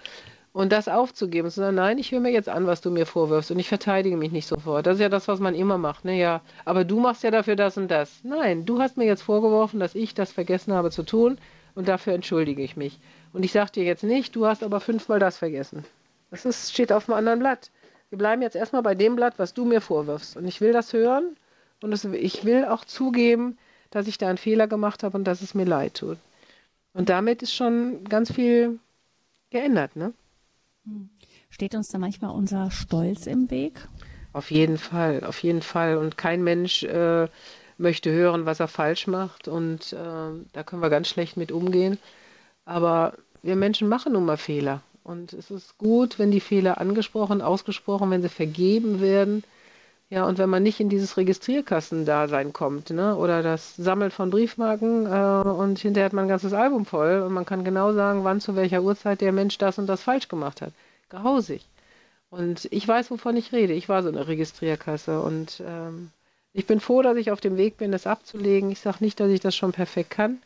Und das aufzugeben, zu sagen, nein, ich höre mir jetzt an, was du mir vorwirfst und ich verteidige mich nicht sofort. Das ist ja das, was man immer macht. Ne? Ja, aber du machst ja dafür das und das. Nein, du hast mir jetzt vorgeworfen, dass ich das vergessen habe zu tun und dafür entschuldige ich mich. Und ich sage dir jetzt nicht, du hast aber fünfmal das vergessen. Das ist, steht auf einem anderen Blatt. Wir bleiben jetzt erstmal bei dem Blatt, was du mir vorwirfst. Und ich will das hören und das, ich will auch zugeben, dass ich da einen Fehler gemacht habe und dass es mir leid tut. Und damit ist schon ganz viel geändert, ne? Steht uns da manchmal unser Stolz im Weg? Auf jeden Fall, auf jeden Fall. Und kein Mensch äh, möchte hören, was er falsch macht. Und äh, da können wir ganz schlecht mit umgehen. Aber wir Menschen machen nun mal Fehler. Und es ist gut, wenn die Fehler angesprochen, ausgesprochen, wenn sie vergeben werden. Ja, und wenn man nicht in dieses Registrierkassendasein kommt, ne? oder das Sammeln von Briefmarken äh, und hinterher hat man ein ganzes Album voll und man kann genau sagen, wann zu welcher Uhrzeit der Mensch das und das falsch gemacht hat. Grausig. Und ich weiß, wovon ich rede. Ich war so eine Registrierkasse und ähm, ich bin froh, dass ich auf dem Weg bin, das abzulegen. Ich sage nicht, dass ich das schon perfekt kann,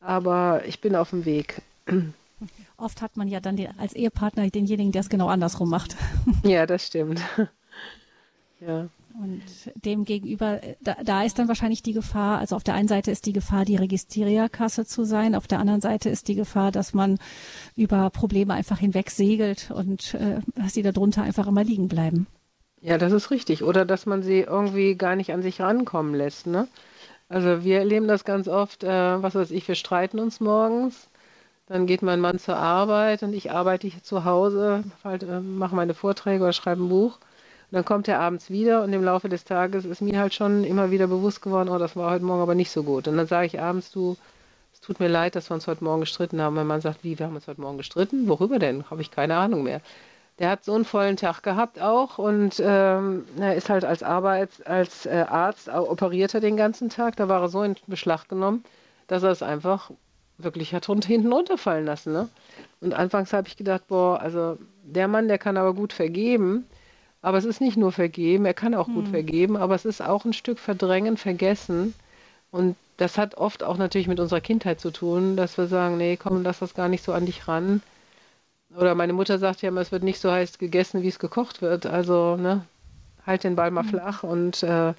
aber ich bin auf dem Weg. Oft hat man ja dann den, als Ehepartner denjenigen, der es genau andersrum macht. Ja, das stimmt. Ja. Und dem gegenüber, da, da, ist dann wahrscheinlich die Gefahr, also auf der einen Seite ist die Gefahr, die Registrierkasse zu sein, auf der anderen Seite ist die Gefahr, dass man über Probleme einfach hinweg segelt und äh, dass sie darunter einfach immer liegen bleiben. Ja, das ist richtig. Oder dass man sie irgendwie gar nicht an sich rankommen lässt. Ne? Also wir erleben das ganz oft, äh, was weiß ich, wir streiten uns morgens, dann geht mein Mann zur Arbeit und ich arbeite hier zu Hause, halt, äh, mache meine Vorträge oder schreibe ein Buch. Dann kommt er abends wieder und im Laufe des Tages ist mir halt schon immer wieder bewusst geworden, oh, das war heute Morgen aber nicht so gut. Und dann sage ich abends, du, es tut mir leid, dass wir uns heute Morgen gestritten haben. Mein Mann sagt, wie, wir haben uns heute Morgen gestritten? Worüber denn? Habe ich keine Ahnung mehr. Der hat so einen vollen Tag gehabt auch und ähm, er ist halt als Arbeits-, als äh, Arzt operiert er den ganzen Tag. Da war er so in Beschlag genommen, dass er es einfach wirklich hat hinten runterfallen lassen. Ne? Und anfangs habe ich gedacht, boah, also der Mann, der kann aber gut vergeben. Aber es ist nicht nur vergeben, er kann auch hm. gut vergeben, aber es ist auch ein Stück verdrängen, vergessen. Und das hat oft auch natürlich mit unserer Kindheit zu tun, dass wir sagen, nee, komm, lass das gar nicht so an dich ran. Oder meine Mutter sagt ja immer, es wird nicht so heiß gegessen, wie es gekocht wird. Also, ne, halt den Ball mal hm. flach und äh,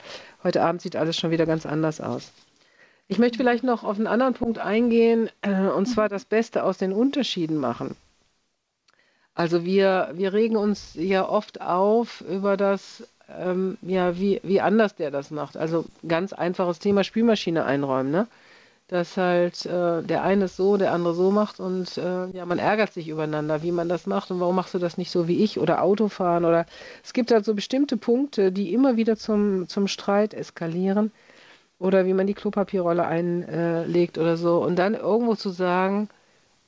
heute Abend sieht alles schon wieder ganz anders aus. Ich möchte vielleicht noch auf einen anderen Punkt eingehen, äh, und zwar das Beste aus den Unterschieden machen. Also wir, wir regen uns ja oft auf über das, ähm, ja, wie, wie anders der das macht. Also ganz einfaches Thema Spülmaschine einräumen, ne? Dass halt äh, der eine es so, der andere so macht und äh, ja, man ärgert sich übereinander, wie man das macht und warum machst du das nicht so wie ich oder Autofahren oder es gibt halt so bestimmte Punkte, die immer wieder zum, zum Streit eskalieren oder wie man die Klopapierrolle einlegt oder so und dann irgendwo zu sagen,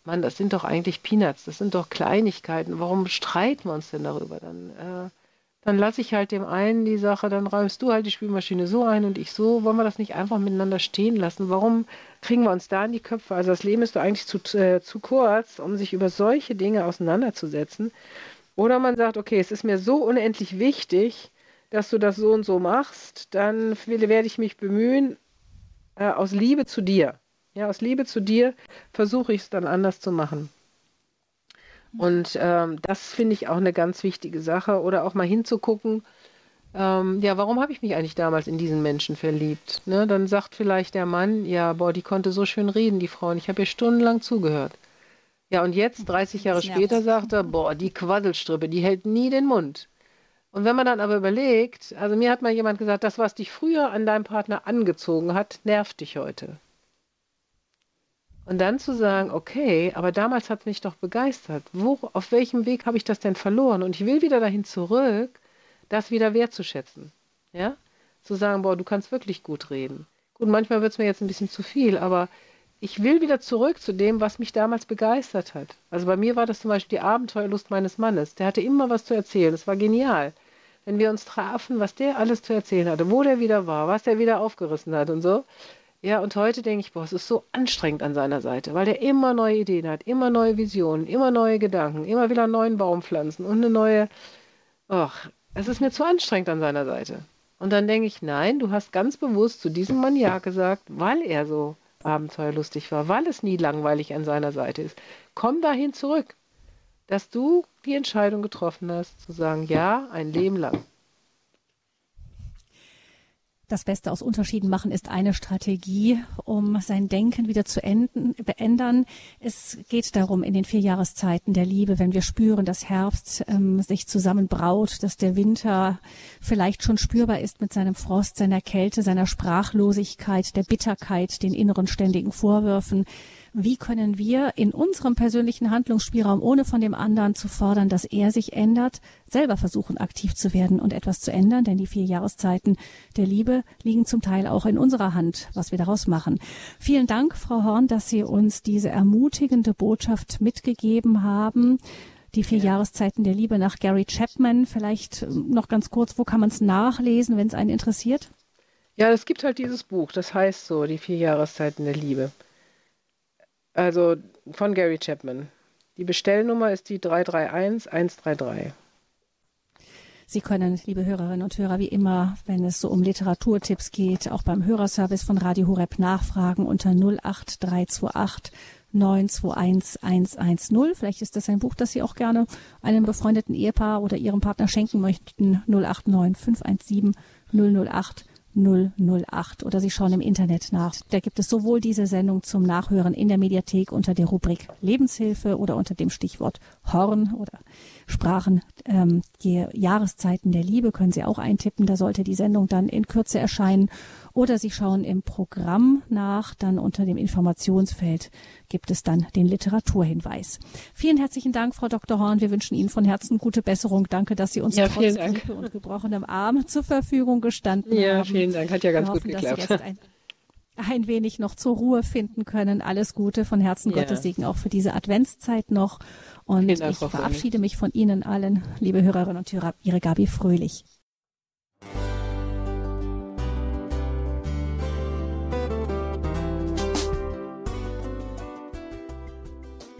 Mann, das sind doch eigentlich Peanuts, das sind doch Kleinigkeiten. Warum streiten wir uns denn darüber? Dann, äh, dann lasse ich halt dem einen die Sache, dann räumst du halt die Spülmaschine so ein und ich so. Wollen wir das nicht einfach miteinander stehen lassen? Warum kriegen wir uns da in die Köpfe? Also das Leben ist doch eigentlich zu, äh, zu kurz, um sich über solche Dinge auseinanderzusetzen. Oder man sagt, okay, es ist mir so unendlich wichtig, dass du das so und so machst, dann werde ich mich bemühen, äh, aus Liebe zu dir. Ja, aus Liebe zu dir versuche ich es dann anders zu machen. Und ähm, das finde ich auch eine ganz wichtige Sache. Oder auch mal hinzugucken, ähm, ja, warum habe ich mich eigentlich damals in diesen Menschen verliebt? Ne? Dann sagt vielleicht der Mann, ja, boah, die konnte so schön reden, die Frau, und ich habe ihr stundenlang zugehört. Ja, und jetzt, 30 Jahre später, sagt er, boah, die Quaddelstrippe, die hält nie den Mund. Und wenn man dann aber überlegt, also mir hat mal jemand gesagt, das, was dich früher an deinem Partner angezogen hat, nervt dich heute. Und dann zu sagen, okay, aber damals hat es mich doch begeistert. Wo, auf welchem Weg habe ich das denn verloren? Und ich will wieder dahin zurück, das wieder wertzuschätzen. Ja? Zu sagen, boah, du kannst wirklich gut reden. Gut, manchmal wird es mir jetzt ein bisschen zu viel, aber ich will wieder zurück zu dem, was mich damals begeistert hat. Also bei mir war das zum Beispiel die Abenteuerlust meines Mannes. Der hatte immer was zu erzählen. Das war genial. Wenn wir uns trafen, was der alles zu erzählen hatte, wo der wieder war, was der wieder aufgerissen hat und so. Ja, und heute denke ich, boah, es ist so anstrengend an seiner Seite, weil der immer neue Ideen hat, immer neue Visionen, immer neue Gedanken, immer wieder einen neuen Baum pflanzen und eine neue. Ach, es ist mir zu anstrengend an seiner Seite. Und dann denke ich, nein, du hast ganz bewusst zu diesem Mann Ja gesagt, weil er so abenteuerlustig war, weil es nie langweilig an seiner Seite ist. Komm dahin zurück, dass du die Entscheidung getroffen hast, zu sagen, ja, ein Leben lang. Das Beste aus Unterschieden machen ist eine Strategie, um sein Denken wieder zu enden, beändern. Es geht darum, in den vier Jahreszeiten der Liebe, wenn wir spüren, dass Herbst ähm, sich zusammenbraut, dass der Winter vielleicht schon spürbar ist mit seinem Frost, seiner Kälte, seiner Sprachlosigkeit, der Bitterkeit, den inneren ständigen Vorwürfen, wie können wir in unserem persönlichen Handlungsspielraum, ohne von dem anderen zu fordern, dass er sich ändert, selber versuchen, aktiv zu werden und etwas zu ändern, denn die vier Jahreszeiten der Liebe liegen zum Teil auch in unserer Hand, was wir daraus machen. Vielen Dank, Frau Horn, dass Sie uns diese ermutigende Botschaft mitgegeben haben. Die vier ja. Jahreszeiten der Liebe nach Gary Chapman. Vielleicht noch ganz kurz, wo kann man es nachlesen, wenn es einen interessiert? Ja, es gibt halt dieses Buch, das heißt so, die vier Jahreszeiten der Liebe. Also von Gary Chapman. Die Bestellnummer ist die 331 133. Sie können, liebe Hörerinnen und Hörer, wie immer, wenn es so um Literaturtipps geht, auch beim Hörerservice von Radio Horeb nachfragen unter 08328 921 110. Vielleicht ist das ein Buch, das Sie auch gerne einem befreundeten Ehepaar oder Ihrem Partner schenken möchten. 089 517 008 008 oder Sie schauen im Internet nach. Da gibt es sowohl diese Sendung zum Nachhören in der Mediathek unter der Rubrik Lebenshilfe oder unter dem Stichwort Horn oder Sprachen. Ähm, die Jahreszeiten der Liebe können Sie auch eintippen. Da sollte die Sendung dann in Kürze erscheinen. Oder Sie schauen im Programm nach, dann unter dem Informationsfeld gibt es dann den Literaturhinweis. Vielen herzlichen Dank, Frau Dr. Horn. Wir wünschen Ihnen von Herzen gute Besserung. Danke, dass Sie uns ja, trotz Grippe und gebrochenem Arm zur Verfügung gestanden ja, haben. Ja, vielen Dank. Hat ja ganz hoffen, gut geklappt. Ein, ein, wenig noch zur Ruhe finden können. Alles Gute von Herzen ja. Gottes Segen auch für diese Adventszeit noch. Und Dank, ich verabschiede mich von Ihnen allen, liebe Hörerinnen und Hörer, Ihre Gabi Fröhlich.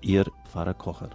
Ihr Pfarrer Kocher.